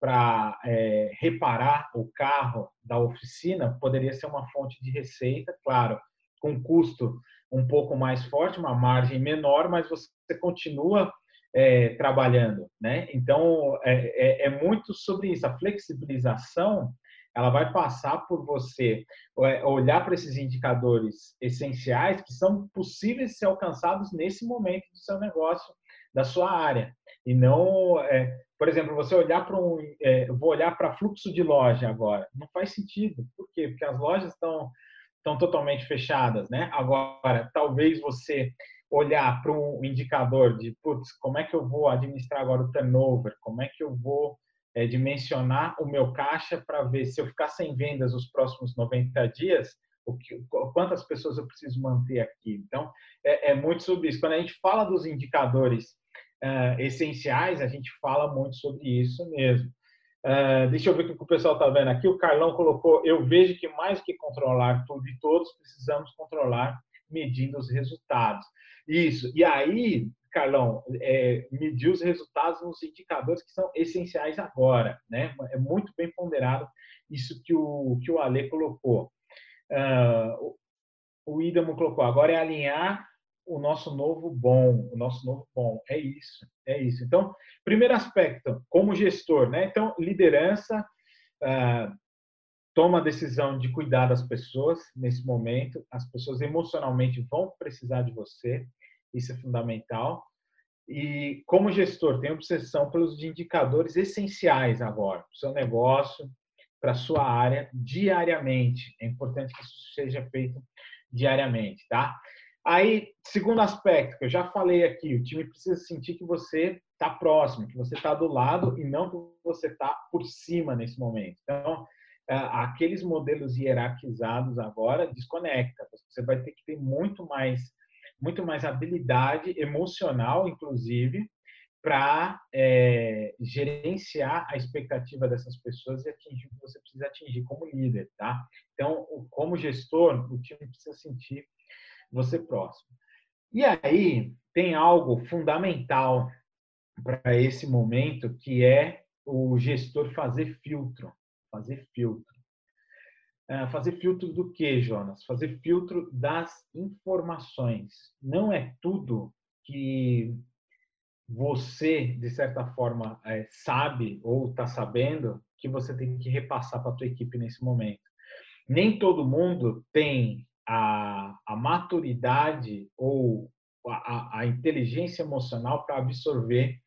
para é, reparar o carro da oficina poderia ser uma fonte de receita, claro, com custo um pouco mais forte, uma margem menor, mas você continua é, trabalhando, né? Então é, é, é, muito sobre isso. A flexibilização ela vai passar por você é, olhar para esses indicadores essenciais que são possíveis de ser alcançados nesse momento do seu negócio, da sua área, e não, é, por exemplo, você olhar para um, é, vou olhar para fluxo de loja agora, não faz sentido. Por quê? Porque as lojas estão estão totalmente fechadas, né? Agora, talvez você olhar para um indicador de, putz, como é que eu vou administrar agora o turnover? Como é que eu vou é, dimensionar o meu caixa para ver se eu ficar sem vendas os próximos 90 dias, o que, quantas pessoas eu preciso manter aqui? Então, é, é muito sobre isso. Quando a gente fala dos indicadores uh, essenciais, a gente fala muito sobre isso mesmo. Uh, deixa eu ver o que o pessoal está vendo aqui. O Carlão colocou: eu vejo que mais que controlar tudo e todos, precisamos controlar medindo os resultados. Isso. E aí, Carlão, é, medir os resultados nos indicadores que são essenciais agora, né? É muito bem ponderado isso que o que o Ale colocou. Uh, o Idamo colocou. Agora é alinhar o nosso novo bom, o nosso novo bom. É isso, é isso. Então, primeiro aspecto, como gestor, né? Então, liderança, ah, toma a decisão de cuidar das pessoas nesse momento. As pessoas emocionalmente vão precisar de você, isso é fundamental. E como gestor, tem obsessão pelos indicadores essenciais agora, para o seu negócio, para a sua área, diariamente. É importante que isso seja feito diariamente, tá? Aí, segundo aspecto, que eu já falei aqui, o time precisa sentir que você está próximo, que você está do lado e não que você está por cima nesse momento. Então, aqueles modelos hierarquizados agora desconecta. Você vai ter que ter muito mais, muito mais habilidade emocional, inclusive, para é, gerenciar a expectativa dessas pessoas e atingir o que você precisa atingir como líder, tá? Então, como gestor, o time precisa sentir você próximo. E aí tem algo fundamental para esse momento que é o gestor fazer filtro, fazer filtro. Uh, fazer filtro do que, Jonas? Fazer filtro das informações. Não é tudo que você, de certa forma, é, sabe ou está sabendo que você tem que repassar para a tua equipe nesse momento. Nem todo mundo tem a, a maturidade ou a, a inteligência emocional para absorver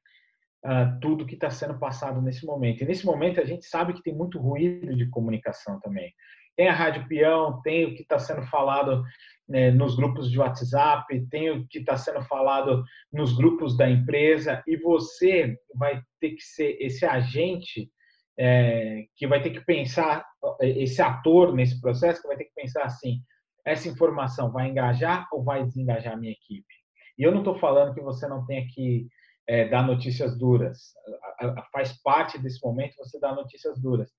uh, tudo que está sendo passado nesse momento. E nesse momento a gente sabe que tem muito ruído de comunicação também. Tem a Rádio Peão, tem o que está sendo falado né, nos grupos de WhatsApp, tem o que está sendo falado nos grupos da empresa, e você vai ter que ser esse agente é, que vai ter que pensar, esse ator nesse processo, que vai ter que pensar assim: essa informação vai engajar ou vai desengajar a minha equipe? E eu não estou falando que você não tenha que é, dar notícias duras. Faz parte desse momento você dar notícias duras.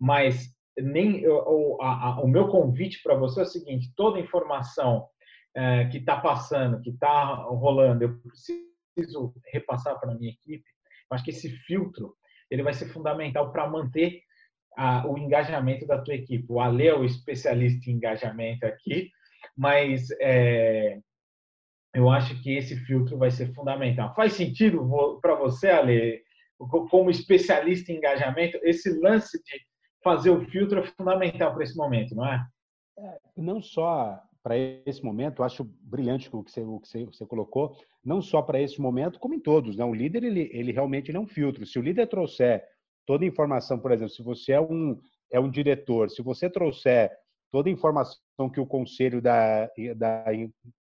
Mas nem o, a, a, o meu convite para você é o seguinte: toda informação é, que está passando, que está rolando, eu preciso repassar para minha equipe. Eu acho que esse filtro ele vai ser fundamental para manter a, o engajamento da tua equipe. O Ale é o especialista em engajamento aqui, mas é, eu acho que esse filtro vai ser fundamental. Faz sentido para você, Ale, como especialista em engajamento, esse lance de fazer o filtro é fundamental para esse momento, não é? é não só para esse momento, acho brilhante o que você, o que você, você colocou, não só para esse momento, como em todos. Né? O líder, ele, ele realmente ele é um filtro. Se o líder trouxer toda a informação, por exemplo, se você é um, é um diretor, se você trouxer toda a informação que o conselho da, da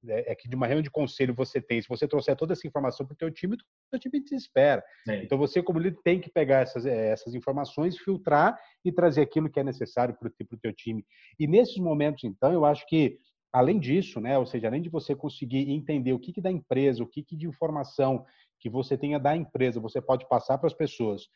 é que de uma reunião de conselho você tem, se você trouxer toda essa informação para o teu time, o teu time te espera. É. Então você como líder tem que pegar essas, eh, essas informações, filtrar e trazer aquilo que é necessário para o teu time. E nesses momentos, então, eu acho que além disso, né, ou seja, além de você conseguir entender o que, que da empresa, o que, que de informação que você tenha da empresa, você pode passar para as pessoas.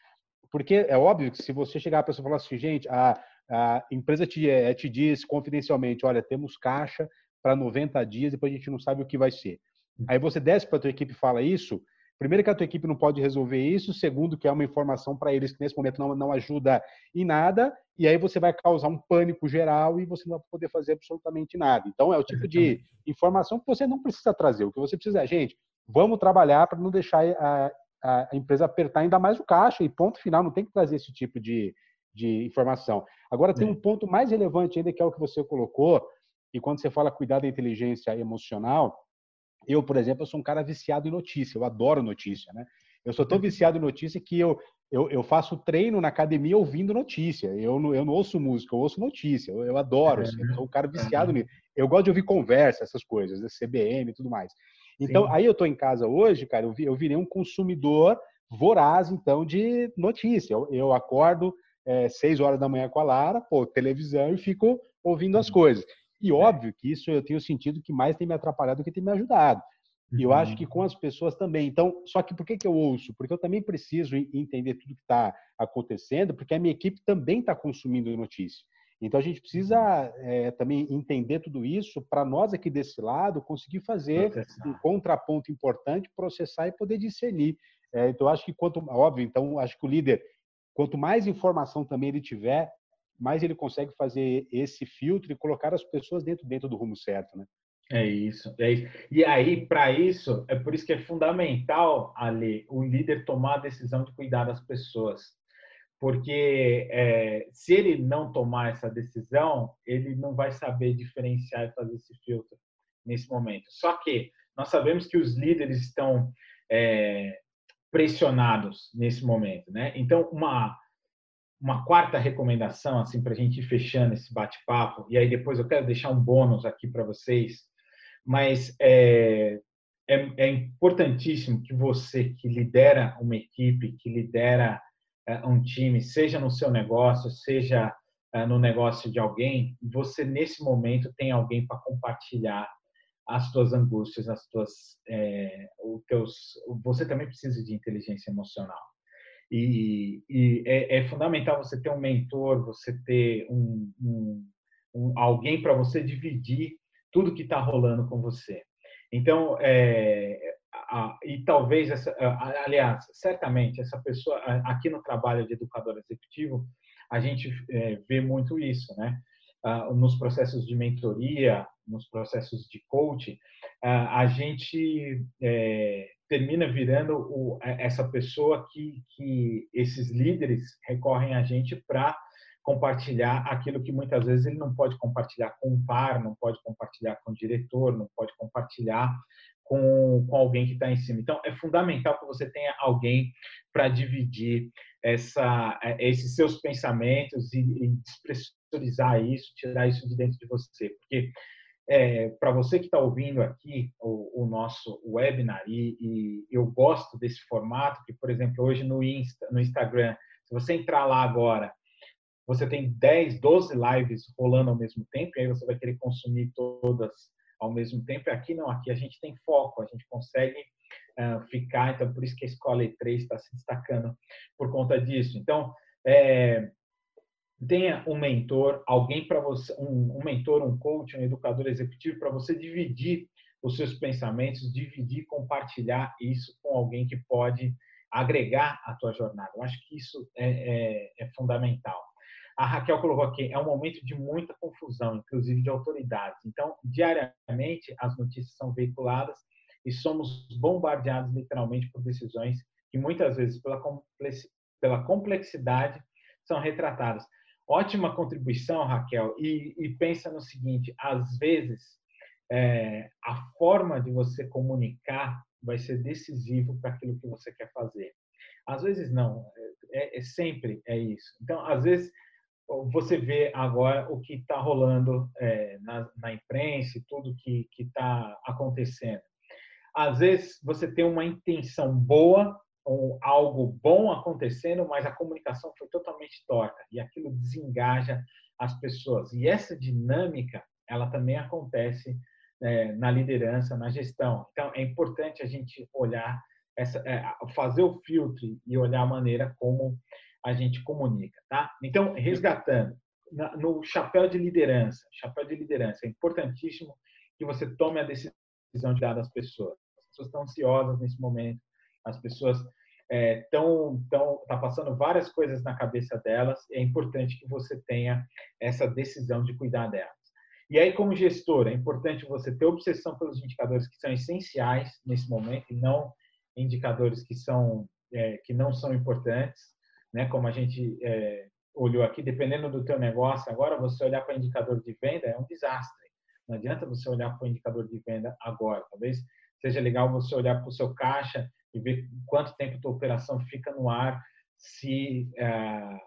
Porque é óbvio que se você chegar a pessoa e falar assim, gente, a a empresa te, é, te diz confidencialmente, olha, temos caixa para 90 dias, depois a gente não sabe o que vai ser. Aí você desce para a tua equipe e fala isso, primeiro que a tua equipe não pode resolver isso, segundo que é uma informação para eles que nesse momento não, não ajuda em nada, e aí você vai causar um pânico geral e você não vai poder fazer absolutamente nada. Então é o tipo de informação que você não precisa trazer. O que você precisa é, gente, vamos trabalhar para não deixar a, a, empresa apertar ainda mais o caixa e ponto final, não tem que trazer esse tipo de, de informação. Agora, tem um ponto mais relevante ainda, que é o que você colocou, e quando você fala cuidar da inteligência emocional, eu, por exemplo, eu sou um cara viciado em notícia, eu adoro notícia, né? Eu sou tão uhum. viciado em notícia que eu, eu, eu faço treino na academia ouvindo notícia. Eu não, eu não ouço música, eu ouço notícia. Eu, eu adoro, assim, eu sou um cara viciado nisso. Eu gosto de ouvir conversa, essas coisas, né? CBN e tudo mais. Então, Sim. aí eu estou em casa hoje, cara, eu, eu virei um consumidor voraz, então, de notícia. Eu, eu acordo, é, seis horas da manhã com a Lara, pô, televisão e fico ouvindo as uhum. coisas. E é. óbvio que isso eu tenho sentido que mais tem me atrapalhado do que tem me ajudado. E eu acho que uhum. com as pessoas também. Então, só que por que, que eu ouço? Porque eu também preciso entender tudo que está acontecendo, porque a minha equipe também está consumindo notícia. Então, a gente precisa é, também entender tudo isso para nós aqui desse lado conseguir fazer processar. um contraponto importante, processar e poder discernir. É, então, acho que quanto óbvio, então acho que o líder Quanto mais informação também ele tiver, mais ele consegue fazer esse filtro e colocar as pessoas dentro, dentro do rumo certo, né? É isso, é isso. E aí, para isso, é por isso que é fundamental, Ali, o líder tomar a decisão de cuidar das pessoas. Porque é, se ele não tomar essa decisão, ele não vai saber diferenciar e fazer esse filtro nesse momento. Só que nós sabemos que os líderes estão é, pressionados nesse momento, né? Então, uma uma quarta recomendação, assim, para a gente ir fechando esse bate-papo, e aí depois eu quero deixar um bônus aqui para vocês, mas é, é, é, importantíssimo que você que lidera uma equipe, que lidera é, um time, seja no seu negócio, seja é, no negócio de alguém, você nesse momento tem alguém para compartilhar as tuas angústias, as tuas, é, teus, você também precisa de inteligência emocional. E, e é, é, fundamental você ter um mentor, você ter um, um, um alguém para você dividir tudo que está rolando com você. Então, é, a, e talvez, essa, aliás, certamente, essa pessoa, aqui no trabalho de educador executivo, a gente é, vê muito isso, né? Ah, nos processos de mentoria, nos processos de coaching, ah, a gente é, termina virando o, essa pessoa que, que esses líderes recorrem a gente para compartilhar aquilo que muitas vezes ele não pode compartilhar com um par, não pode compartilhar com o diretor, não pode compartilhar com, com alguém que está em cima. Então, é fundamental que você tenha alguém para dividir essa, esses seus pensamentos e, e despressurizar isso, tirar isso de dentro de você. Porque é, para você que está ouvindo aqui o, o, nosso webinar e, e, eu gosto desse formato, que por exemplo hoje no Insta, no Instagram, se você entrar lá agora, você tem 10, 12 lives rolando ao mesmo tempo e aí você vai querer consumir todas ao mesmo tempo. Aqui não, aqui a gente tem foco, a gente consegue uh, ficar, então por isso que a escola E3 está se destacando por conta disso. Então, é, tenha um mentor, alguém para você, um, um, mentor, um coach, um educador executivo para você dividir os seus pensamentos, dividir, compartilhar isso com alguém que pode agregar a tua jornada. Eu acho que isso é, é, é fundamental. A Raquel colocou aqui, é um momento de muita confusão, inclusive de autoridades. Então, diariamente, as notícias são veiculadas e somos bombardeados literalmente por decisões que muitas vezes, pela complexidade, são retratadas. Ótima contribuição, Raquel. E, e pensa no seguinte: às vezes é, a forma de você comunicar vai ser decisivo para aquilo que você quer fazer. Às vezes não, é, é sempre é isso. Então, às vezes você vê agora o que está rolando é, na, na, imprensa e tudo que está acontecendo. Às vezes você tem uma intenção boa, um, algo bom acontecendo, mas a comunicação foi totalmente torta e aquilo desengaja as pessoas. E essa dinâmica, ela também acontece é, na liderança, na gestão. Então, é importante a gente olhar, essa, é, fazer o filtro e olhar a maneira como a gente comunica, tá? Então, resgatando, no chapéu de liderança, chapéu de liderança, é importantíssimo que você tome a decisão de dar às pessoas. As pessoas estão ansiosas nesse momento, as pessoas estão é, tão, tá passando várias coisas na cabeça delas. É importante que você tenha essa decisão de cuidar delas. E aí, como gestor, é importante você ter obsessão pelos indicadores que são essenciais nesse momento e não indicadores que são é, que não são importantes, né? Como a gente é, olhou aqui, dependendo do teu negócio, agora você olhar para indicador de venda é um desastre. Não adianta você olhar para o indicador de venda agora. Talvez seja legal você olhar para o seu caixa e ver quanto tempo a tua operação fica no ar se é,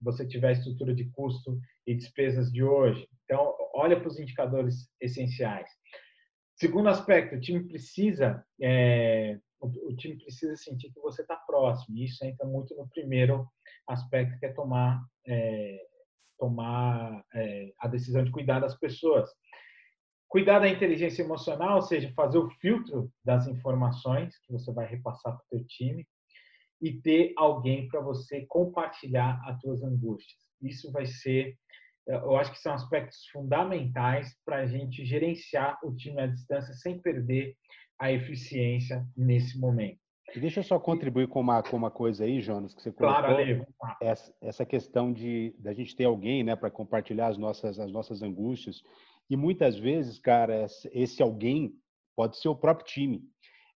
você tiver estrutura de custo e despesas de hoje. Então, olha para os indicadores essenciais. Segundo aspecto, o time precisa é, o, time precisa sentir que você está próximo. E isso entra muito no primeiro aspecto, que é tomar é, tomar é, a decisão de cuidar das pessoas. Cuidar da inteligência emocional, ou seja, fazer o filtro das informações que você vai repassar para o seu time e ter alguém para você compartilhar as suas angústias. Isso vai ser, eu acho que são aspectos fundamentais para a gente gerenciar o time à distância sem perder a eficiência nesse momento. E deixa eu só contribuir com uma, com uma coisa aí, Jonas, que você colocou. Claro, Ale, essa, essa questão de da gente ter alguém né, para compartilhar as nossas, as nossas angústias. E muitas vezes, cara, esse alguém pode ser o próprio time.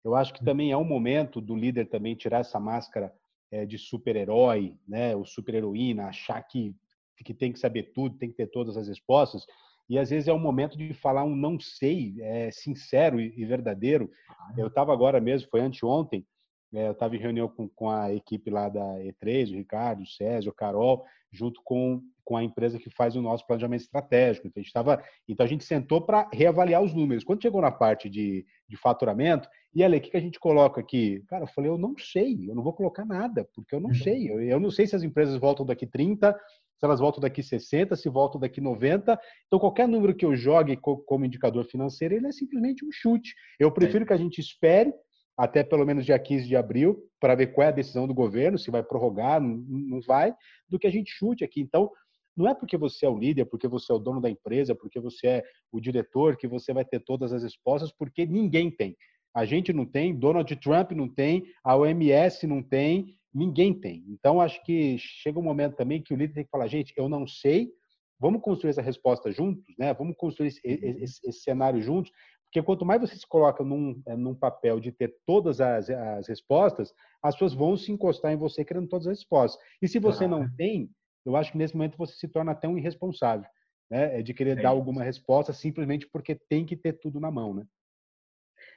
Eu acho que uhum. também é um momento do líder também tirar essa máscara é, de super-herói, né, o super-heroína, achar que, que tem que saber tudo, tem que ter todas as respostas. E às vezes é um momento de falar um não sei, é, sincero e, e verdadeiro. Eu estava agora mesmo, foi anteontem, é, eu estava em reunião com, com, a equipe lá da E3, o Ricardo, o Césio, o Carol, junto com, com a empresa que faz o nosso planejamento estratégico. Então a gente, tava, então, a gente sentou para reavaliar os números. Quando chegou na parte de, de faturamento, e ali, o que, que a gente coloca aqui? Cara, eu falei, eu não sei, eu não vou colocar nada, porque eu não uhum. sei. Eu, eu não sei se as empresas voltam daqui 30, se elas voltam daqui 60, se voltam daqui 90. Então, qualquer número que eu jogue como indicador financeiro, ele é simplesmente um chute. Eu prefiro que a gente espere até pelo menos dia 15 de abril para ver qual é a decisão do governo, se vai prorrogar, não, não vai, do que a gente chute aqui. Então, não é porque você é o líder, porque você é o dono da empresa, porque você é o diretor, que você vai ter todas as respostas, porque ninguém tem. A gente não tem, Donald Trump não tem, a OMS não tem, ninguém tem. Então, acho que chega um momento também que o líder tem que falar, gente, eu não sei, vamos construir essa resposta juntos, né? Vamos construir esse, esse, esse cenário juntos, porque quanto mais você se coloca num, é, num papel de ter todas as, as respostas, as pessoas vão se encostar em você querendo todas as respostas. E se você não tem, eu acho que nesse momento você se torna até um irresponsável, né? É de querer é dar alguma resposta simplesmente porque tem que ter tudo na mão, né?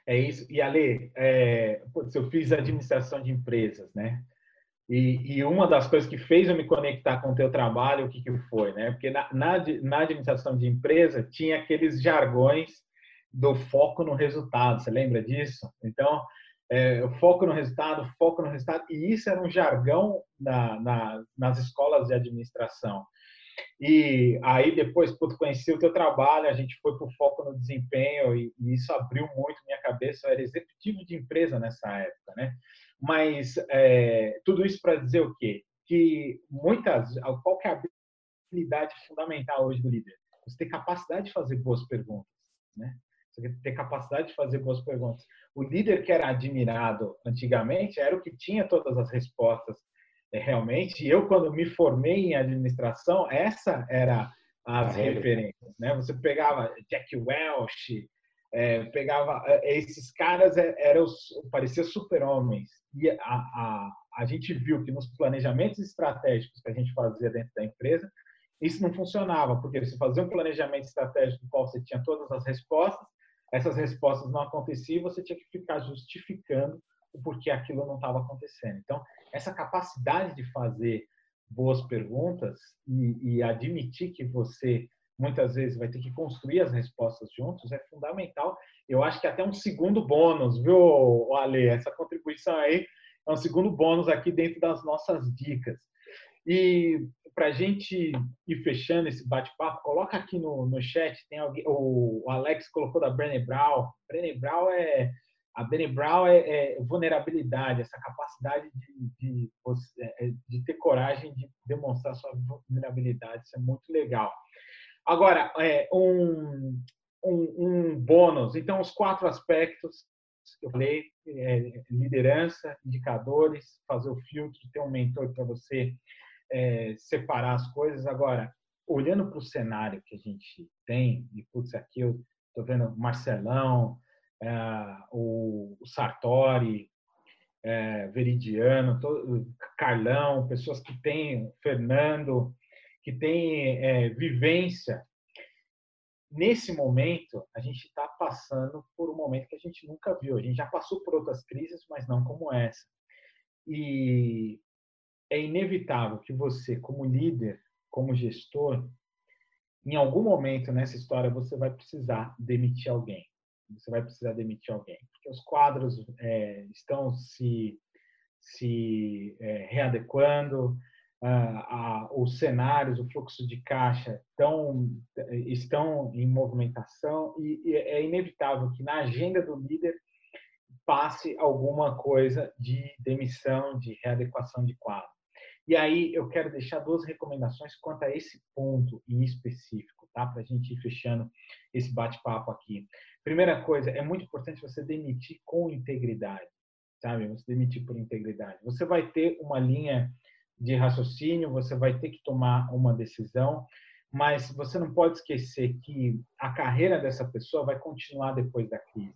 É isso. E Ale, é, eu fiz administração de empresas, né? E, e, uma das coisas que fez eu me conectar com o teu trabalho, o que, que foi, né? Porque na, na, na administração de empresa tinha aqueles jargões do foco no resultado. Você lembra disso? Então, é, foco no resultado, foco no resultado, e isso era um jargão na, na, nas escolas de administração. E aí depois, puto, conheci o teu trabalho, a gente foi para o foco no desempenho e, e, isso abriu muito minha cabeça. Eu era executivo de empresa nessa época, né? Mas é, tudo isso para dizer o quê? Que muitas, qual é a habilidade fundamental hoje do líder? Você ter capacidade de fazer boas perguntas, né? Você ter capacidade de fazer boas perguntas. O líder que era admirado antigamente era o que tinha todas as respostas é, realmente. E eu, quando me formei em administração, essa era as ah, referências. Né? Você pegava Jack Welch, é, pegava é, esses caras é, eram parecia super-homens. E a, a, a gente viu que nos planejamentos estratégicos que a gente fazia dentro da empresa, isso não funcionava, porque você fazia um planejamento estratégico no qual você tinha todas as respostas, essas respostas não aconteciam, você tinha que ficar justificando o porquê aquilo não estava acontecendo. Então, essa capacidade de fazer boas perguntas e, e, admitir que você muitas vezes vai ter que construir as respostas juntos é fundamental. Eu acho que até um segundo bônus, viu, Ale? Essa contribuição aí é um segundo bônus aqui dentro das nossas dicas. E para a gente ir fechando esse bate-papo, coloca aqui no, no chat, tem alguém, o, Alex colocou da Brené Brown. Brené Brown é a Brené Brown é, é, vulnerabilidade, essa capacidade de, de, é, de, ter coragem de demonstrar sua vulnerabilidade, isso é muito legal. Agora, é, um, um, um bônus, então os quatro aspectos eu falei, é, liderança, indicadores, fazer o filtro, ter um mentor para você é, separar as coisas. Agora, olhando para o cenário que a gente tem, e putz, aqui eu estou vendo Marcelão, é, o, o, Sartori, é, Veridiano, todo, Carlão, pessoas que têm, Fernando, que têm é, vivência. Nesse momento, a gente está passando por um momento que a gente nunca viu. A gente já passou por outras crises, mas não como essa. E é inevitável que você, como líder, como gestor, em algum momento nessa história você vai precisar demitir alguém. Você vai precisar demitir alguém, porque os quadros é, estão se se é, readequando, os cenários, o fluxo de caixa estão estão em movimentação e, e é inevitável que na agenda do líder passe alguma coisa de demissão, de readequação de quadro. E aí eu quero deixar duas recomendações quanto a esse ponto em específico, tá? Para a gente ir fechando esse bate-papo aqui. Primeira coisa, é muito importante você demitir com integridade, sabe? Você demitir por integridade. Você vai ter uma linha de raciocínio, você vai ter que tomar uma decisão, mas você não pode esquecer que a carreira dessa pessoa vai continuar depois da crise.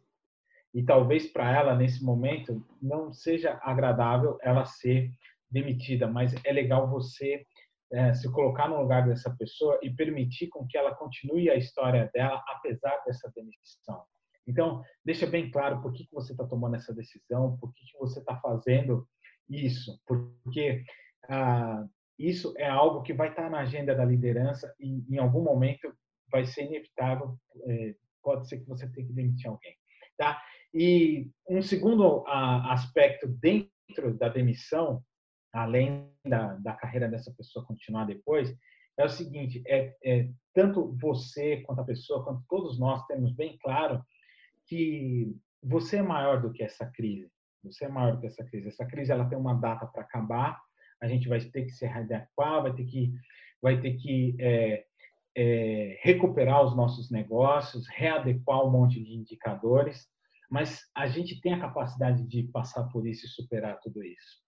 E talvez para ela, nesse momento, não seja agradável ela ser demitida, mas é legal você é, se colocar no lugar dessa pessoa e permitir com que ela continue a história dela apesar dessa demissão. Então, deixa bem claro por que, que você está tomando essa decisão, por que, que você está fazendo isso, porque ah, isso é algo que vai estar tá na agenda da liderança e em algum momento vai ser inevitável, é, pode ser que você tenha que demitir alguém. Tá? E um segundo aspecto dentro da demissão além da, da carreira dessa pessoa continuar depois, é o seguinte: é, é tanto você quanto a pessoa, quanto todos nós temos bem claro que você é maior do que essa crise. Você é maior do que essa crise. Essa crise ela tem uma data para acabar. A gente vai ter que se readequar, vai ter que, vai ter que é, é, recuperar os nossos negócios, readequar um monte de indicadores. Mas a gente tem a capacidade de passar por isso e superar tudo isso.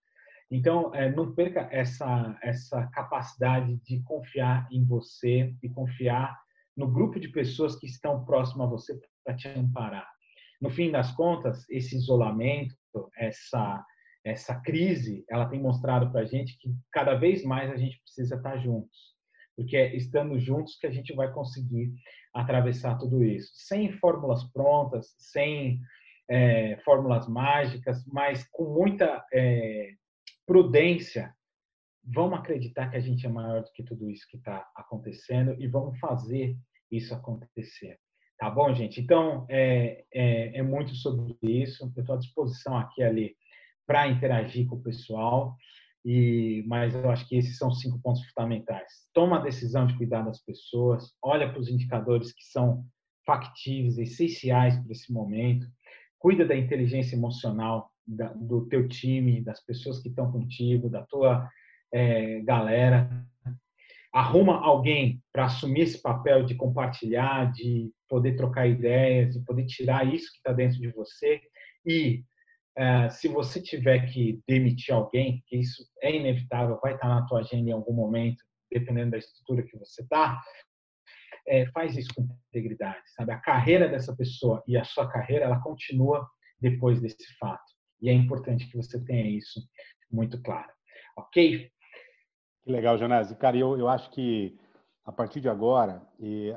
Então, é, não perca essa, essa capacidade de confiar em você e confiar no grupo de pessoas que estão próximo a você para te amparar. No fim das contas, esse isolamento, essa, essa crise, ela tem mostrado para a gente que cada vez mais a gente precisa estar juntos. Porque é estando juntos que a gente vai conseguir atravessar tudo isso. Sem fórmulas prontas, sem é, fórmulas mágicas, mas com muita é, prudência, vamos acreditar que a gente é maior do que tudo isso que está acontecendo e vamos fazer isso acontecer. Tá bom, gente? Então, é, é, é muito sobre isso. Eu estou à disposição aqui ali para interagir com o pessoal. E, mas eu acho que esses são cinco pontos fundamentais. Toma a decisão de cuidar das pessoas, olha para os indicadores que são factíveis, essenciais para esse momento, cuida da inteligência emocional da, do teu time, das pessoas que estão contigo, da tua é, galera. Arruma alguém para assumir esse papel de compartilhar, de poder trocar ideias, de poder tirar isso que está dentro de você. E é, se você tiver que demitir alguém, que isso é inevitável, vai estar na tua agenda em algum momento, dependendo da estrutura que você está, é, faz isso com integridade, sabe? A carreira dessa pessoa e a sua carreira, ela continua depois desse fato. E é importante que você tenha isso muito claro. Ok? Que legal, Janese. Cara, eu, eu acho que a partir de agora,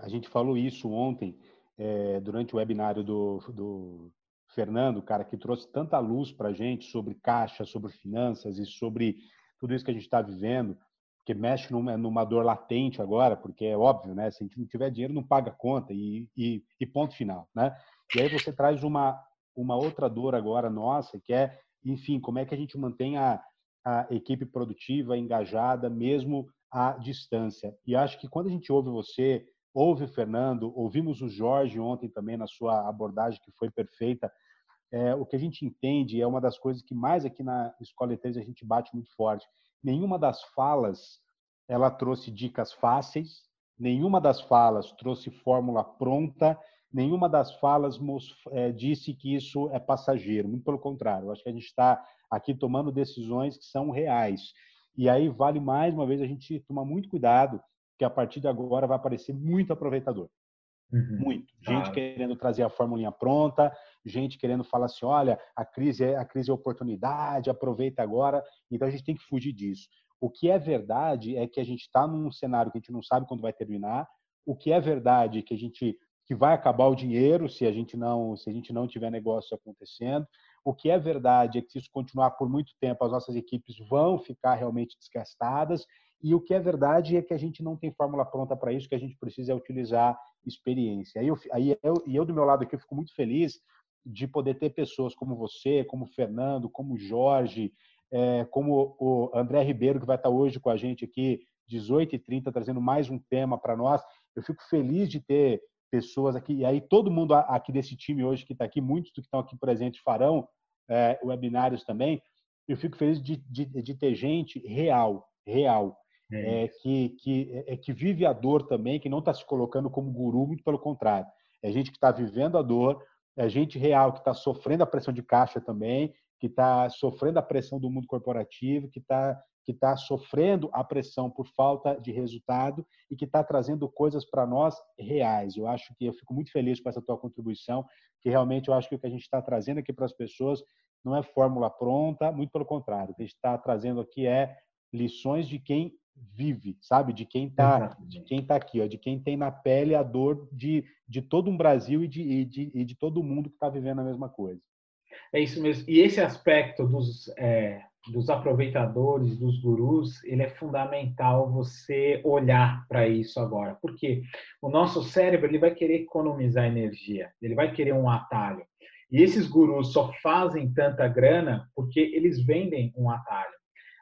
a gente falou isso ontem, é, durante o webinário do, do Fernando, cara, que trouxe tanta luz para a gente sobre caixa, sobre finanças e sobre tudo isso que a gente está vivendo, que mexe numa, numa, dor latente agora, porque é óbvio, né? Se a gente não tiver dinheiro, não paga conta e, e, e ponto final, né? E aí você traz uma, uma outra dor agora nossa, que é, enfim, como é que a gente mantém a, a equipe produtiva, engajada, mesmo à distância. E acho que quando a gente ouve você, ouve o Fernando, ouvimos o Jorge ontem também na sua abordagem, que foi perfeita, é, o que a gente entende é uma das coisas que mais aqui na Escola E3 a gente bate muito forte. Nenhuma das falas ela trouxe dicas fáceis, nenhuma das falas trouxe fórmula pronta, nenhuma das falas é, disse que isso é passageiro, muito pelo contrário, acho que a gente está aqui tomando decisões que são reais. E aí vale mais uma vez a gente tomar muito cuidado, que a partir de agora vai aparecer muito aproveitador. Uhum, muito. Gente claro. querendo trazer a fórmula pronta, gente querendo falar assim, olha, a crise é a crise é oportunidade, aproveita agora. Então a gente tem que fugir disso. O que é verdade é que a gente está num cenário que a gente não sabe quando vai terminar. O que é verdade é que a gente que vai acabar o dinheiro se a gente não se a gente não tiver negócio acontecendo. O que é verdade é que se isso continuar por muito tempo, as nossas equipes vão ficar realmente desgastadas. E o que é verdade é que a gente não tem fórmula pronta para isso, que a gente precisa é utilizar experiência. Aí eu, aí eu, e eu do meu lado aqui eu fico muito feliz de poder ter pessoas como você, como o Fernando, como o Jorge, é, como o André Ribeiro, que vai estar hoje com a gente aqui, 18h30, trazendo mais um tema para nós. Eu fico feliz de ter pessoas aqui, e aí todo mundo aqui desse time hoje que está aqui, muitos que estão aqui presentes farão é, webinários também. Eu fico feliz de, de, de ter gente real, real, é, é que, que, é, que vive a dor também, que não está se colocando como guru, muito pelo contrário. É gente que está vivendo a dor, é gente real que está sofrendo a pressão de caixa também, que está sofrendo a pressão do mundo corporativo, que está que está sofrendo a pressão por falta de resultado e que está trazendo coisas para nós reais. Eu acho que eu fico muito feliz com essa tua contribuição, que realmente eu acho que o que a gente está trazendo aqui para as pessoas não é fórmula pronta, muito pelo contrário. O que a gente está trazendo aqui é lições de quem vive, sabe? De quem está, de quem tá aqui, ó, de quem tem na pele a dor de, de todo um Brasil e de, e de, e de todo mundo que está vivendo a mesma coisa. É isso mesmo. E esse aspecto dos, é, dos aproveitadores, dos gurus, ele é fundamental você olhar para isso agora. Porque o nosso cérebro ele vai querer economizar energia, ele vai querer um atalho. E esses gurus só fazem tanta grana porque eles vendem um atalho.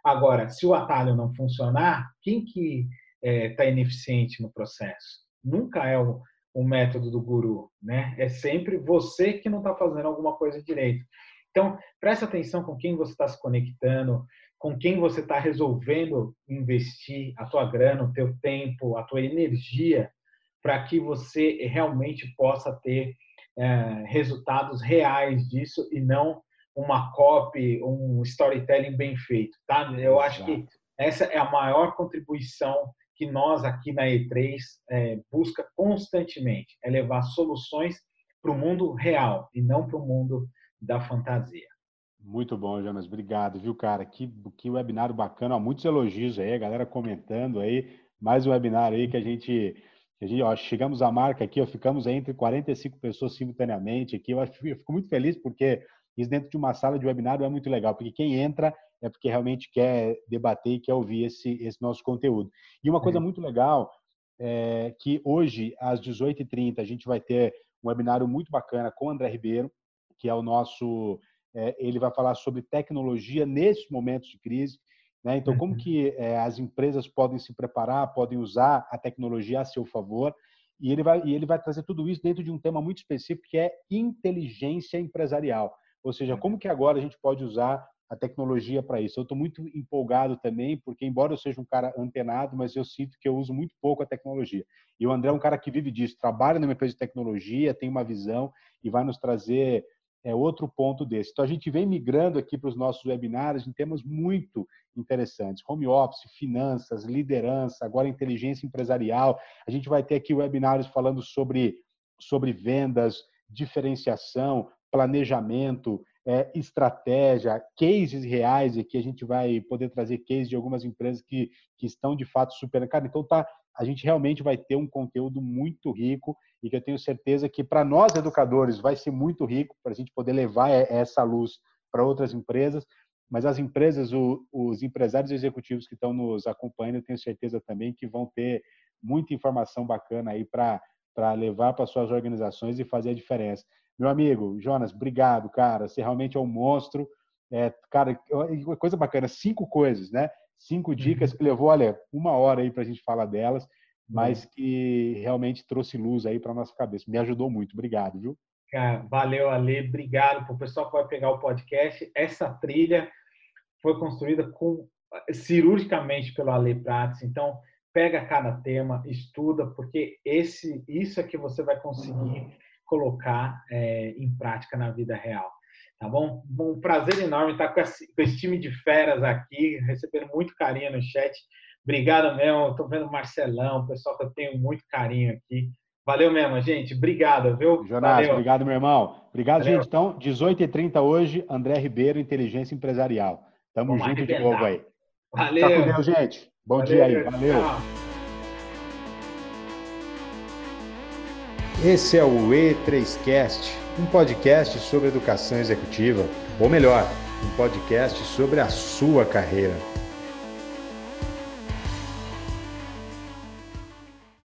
Agora, se o atalho não funcionar, quem que está é, tá ineficiente no processo. Nunca é o, o método do guru, né? É sempre você que não está fazendo alguma coisa direito. Então, presta atenção com quem você está se conectando, com quem você está resolvendo investir a tua grana, o teu tempo, a tua energia, para que você realmente possa ter é, resultados reais disso e não uma copy, um storytelling bem feito, tá? Eu Exato. acho que essa é a maior contribuição que nós aqui na E3 é, busca constantemente, é levar soluções para o mundo real e não para o mundo da fantasia. Muito bom, Jonas. Obrigado, viu, cara? Que, que webinário bacana. Ó, muitos elogios aí, a galera comentando aí. Mais um webinário aí que a gente. A gente ó, chegamos à marca aqui, ó, ficamos entre 45 pessoas simultaneamente aqui. Eu, acho, eu fico muito feliz porque isso dentro de uma sala de webinário é muito legal, porque quem entra é porque realmente quer debater e quer ouvir esse, esse nosso conteúdo. E uma coisa é. muito legal é que hoje, às 18h30, a gente vai ter um webinário muito bacana com o André Ribeiro, que é o nosso. É, ele vai falar sobre tecnologia nesses momentos de crise. Né? Então, como uhum. que é, as empresas podem se preparar, podem usar a tecnologia a seu favor. E ele, vai, e ele vai trazer tudo isso dentro de um tema muito específico, que é inteligência empresarial. Ou seja, uhum. como que agora a gente pode usar a tecnologia para isso. Eu estou muito empolgado também, porque embora eu seja um cara antenado, mas eu sinto que eu uso muito pouco a tecnologia. E o André é um cara que vive disso, trabalha numa empresa de tecnologia, tem uma visão e vai nos trazer é, outro ponto desse. Então a gente vem migrando aqui para os nossos webinários em temas muito interessantes: home office, finanças, liderança, agora inteligência empresarial. A gente vai ter aqui webinários falando sobre sobre vendas, diferenciação, planejamento, é, estratégia, cases reais, aqui a gente vai poder trazer cases de algumas empresas que, que estão de fato superando. Então tá, a gente realmente vai ter um conteúdo muito rico e que eu tenho certeza que para nós educadores vai ser muito rico para a gente poder levar essa luz para outras empresas, mas as empresas, o, os empresários executivos que estão nos acompanhando, eu tenho certeza também que vão ter muita informação bacana aí para levar para suas organizações e fazer a diferença. Meu amigo, Jonas, obrigado, cara. Você realmente é um monstro. É, cara, coisa bacana, cinco coisas, né? Cinco uhum. dicas que levou, olha, uma hora aí para a gente falar delas, mas que realmente trouxe luz aí para nossa cabeça. Me ajudou muito. Obrigado, viu? Cara, valeu, Ale. Obrigado para o pessoal que vai pegar o podcast. Essa trilha foi construída com cirurgicamente pelo Ale Prates. Então, pega cada tema, estuda, porque esse, isso é que você vai conseguir colocar é, em prática na vida real. Tá bom? Um prazer enorme estar com esse, com esse time de feras aqui, recebendo muito carinho no chat. Obrigado mesmo. Estou vendo o Marcelão, o pessoal que eu tenho muito carinho aqui. Valeu mesmo, gente. Obrigado, viu? Jonas, Valeu. obrigado, meu irmão. Obrigado, Valeu. gente. Então, 18h30 hoje, André Ribeiro, Inteligência Empresarial. Tamo Vamos junto de novo aí. Valeu. Tá com Deus, gente. Bom Valeu, dia aí. Valeu. Tchau. Esse é o E3Cast, um podcast sobre educação executiva, ou melhor, um podcast sobre a sua carreira.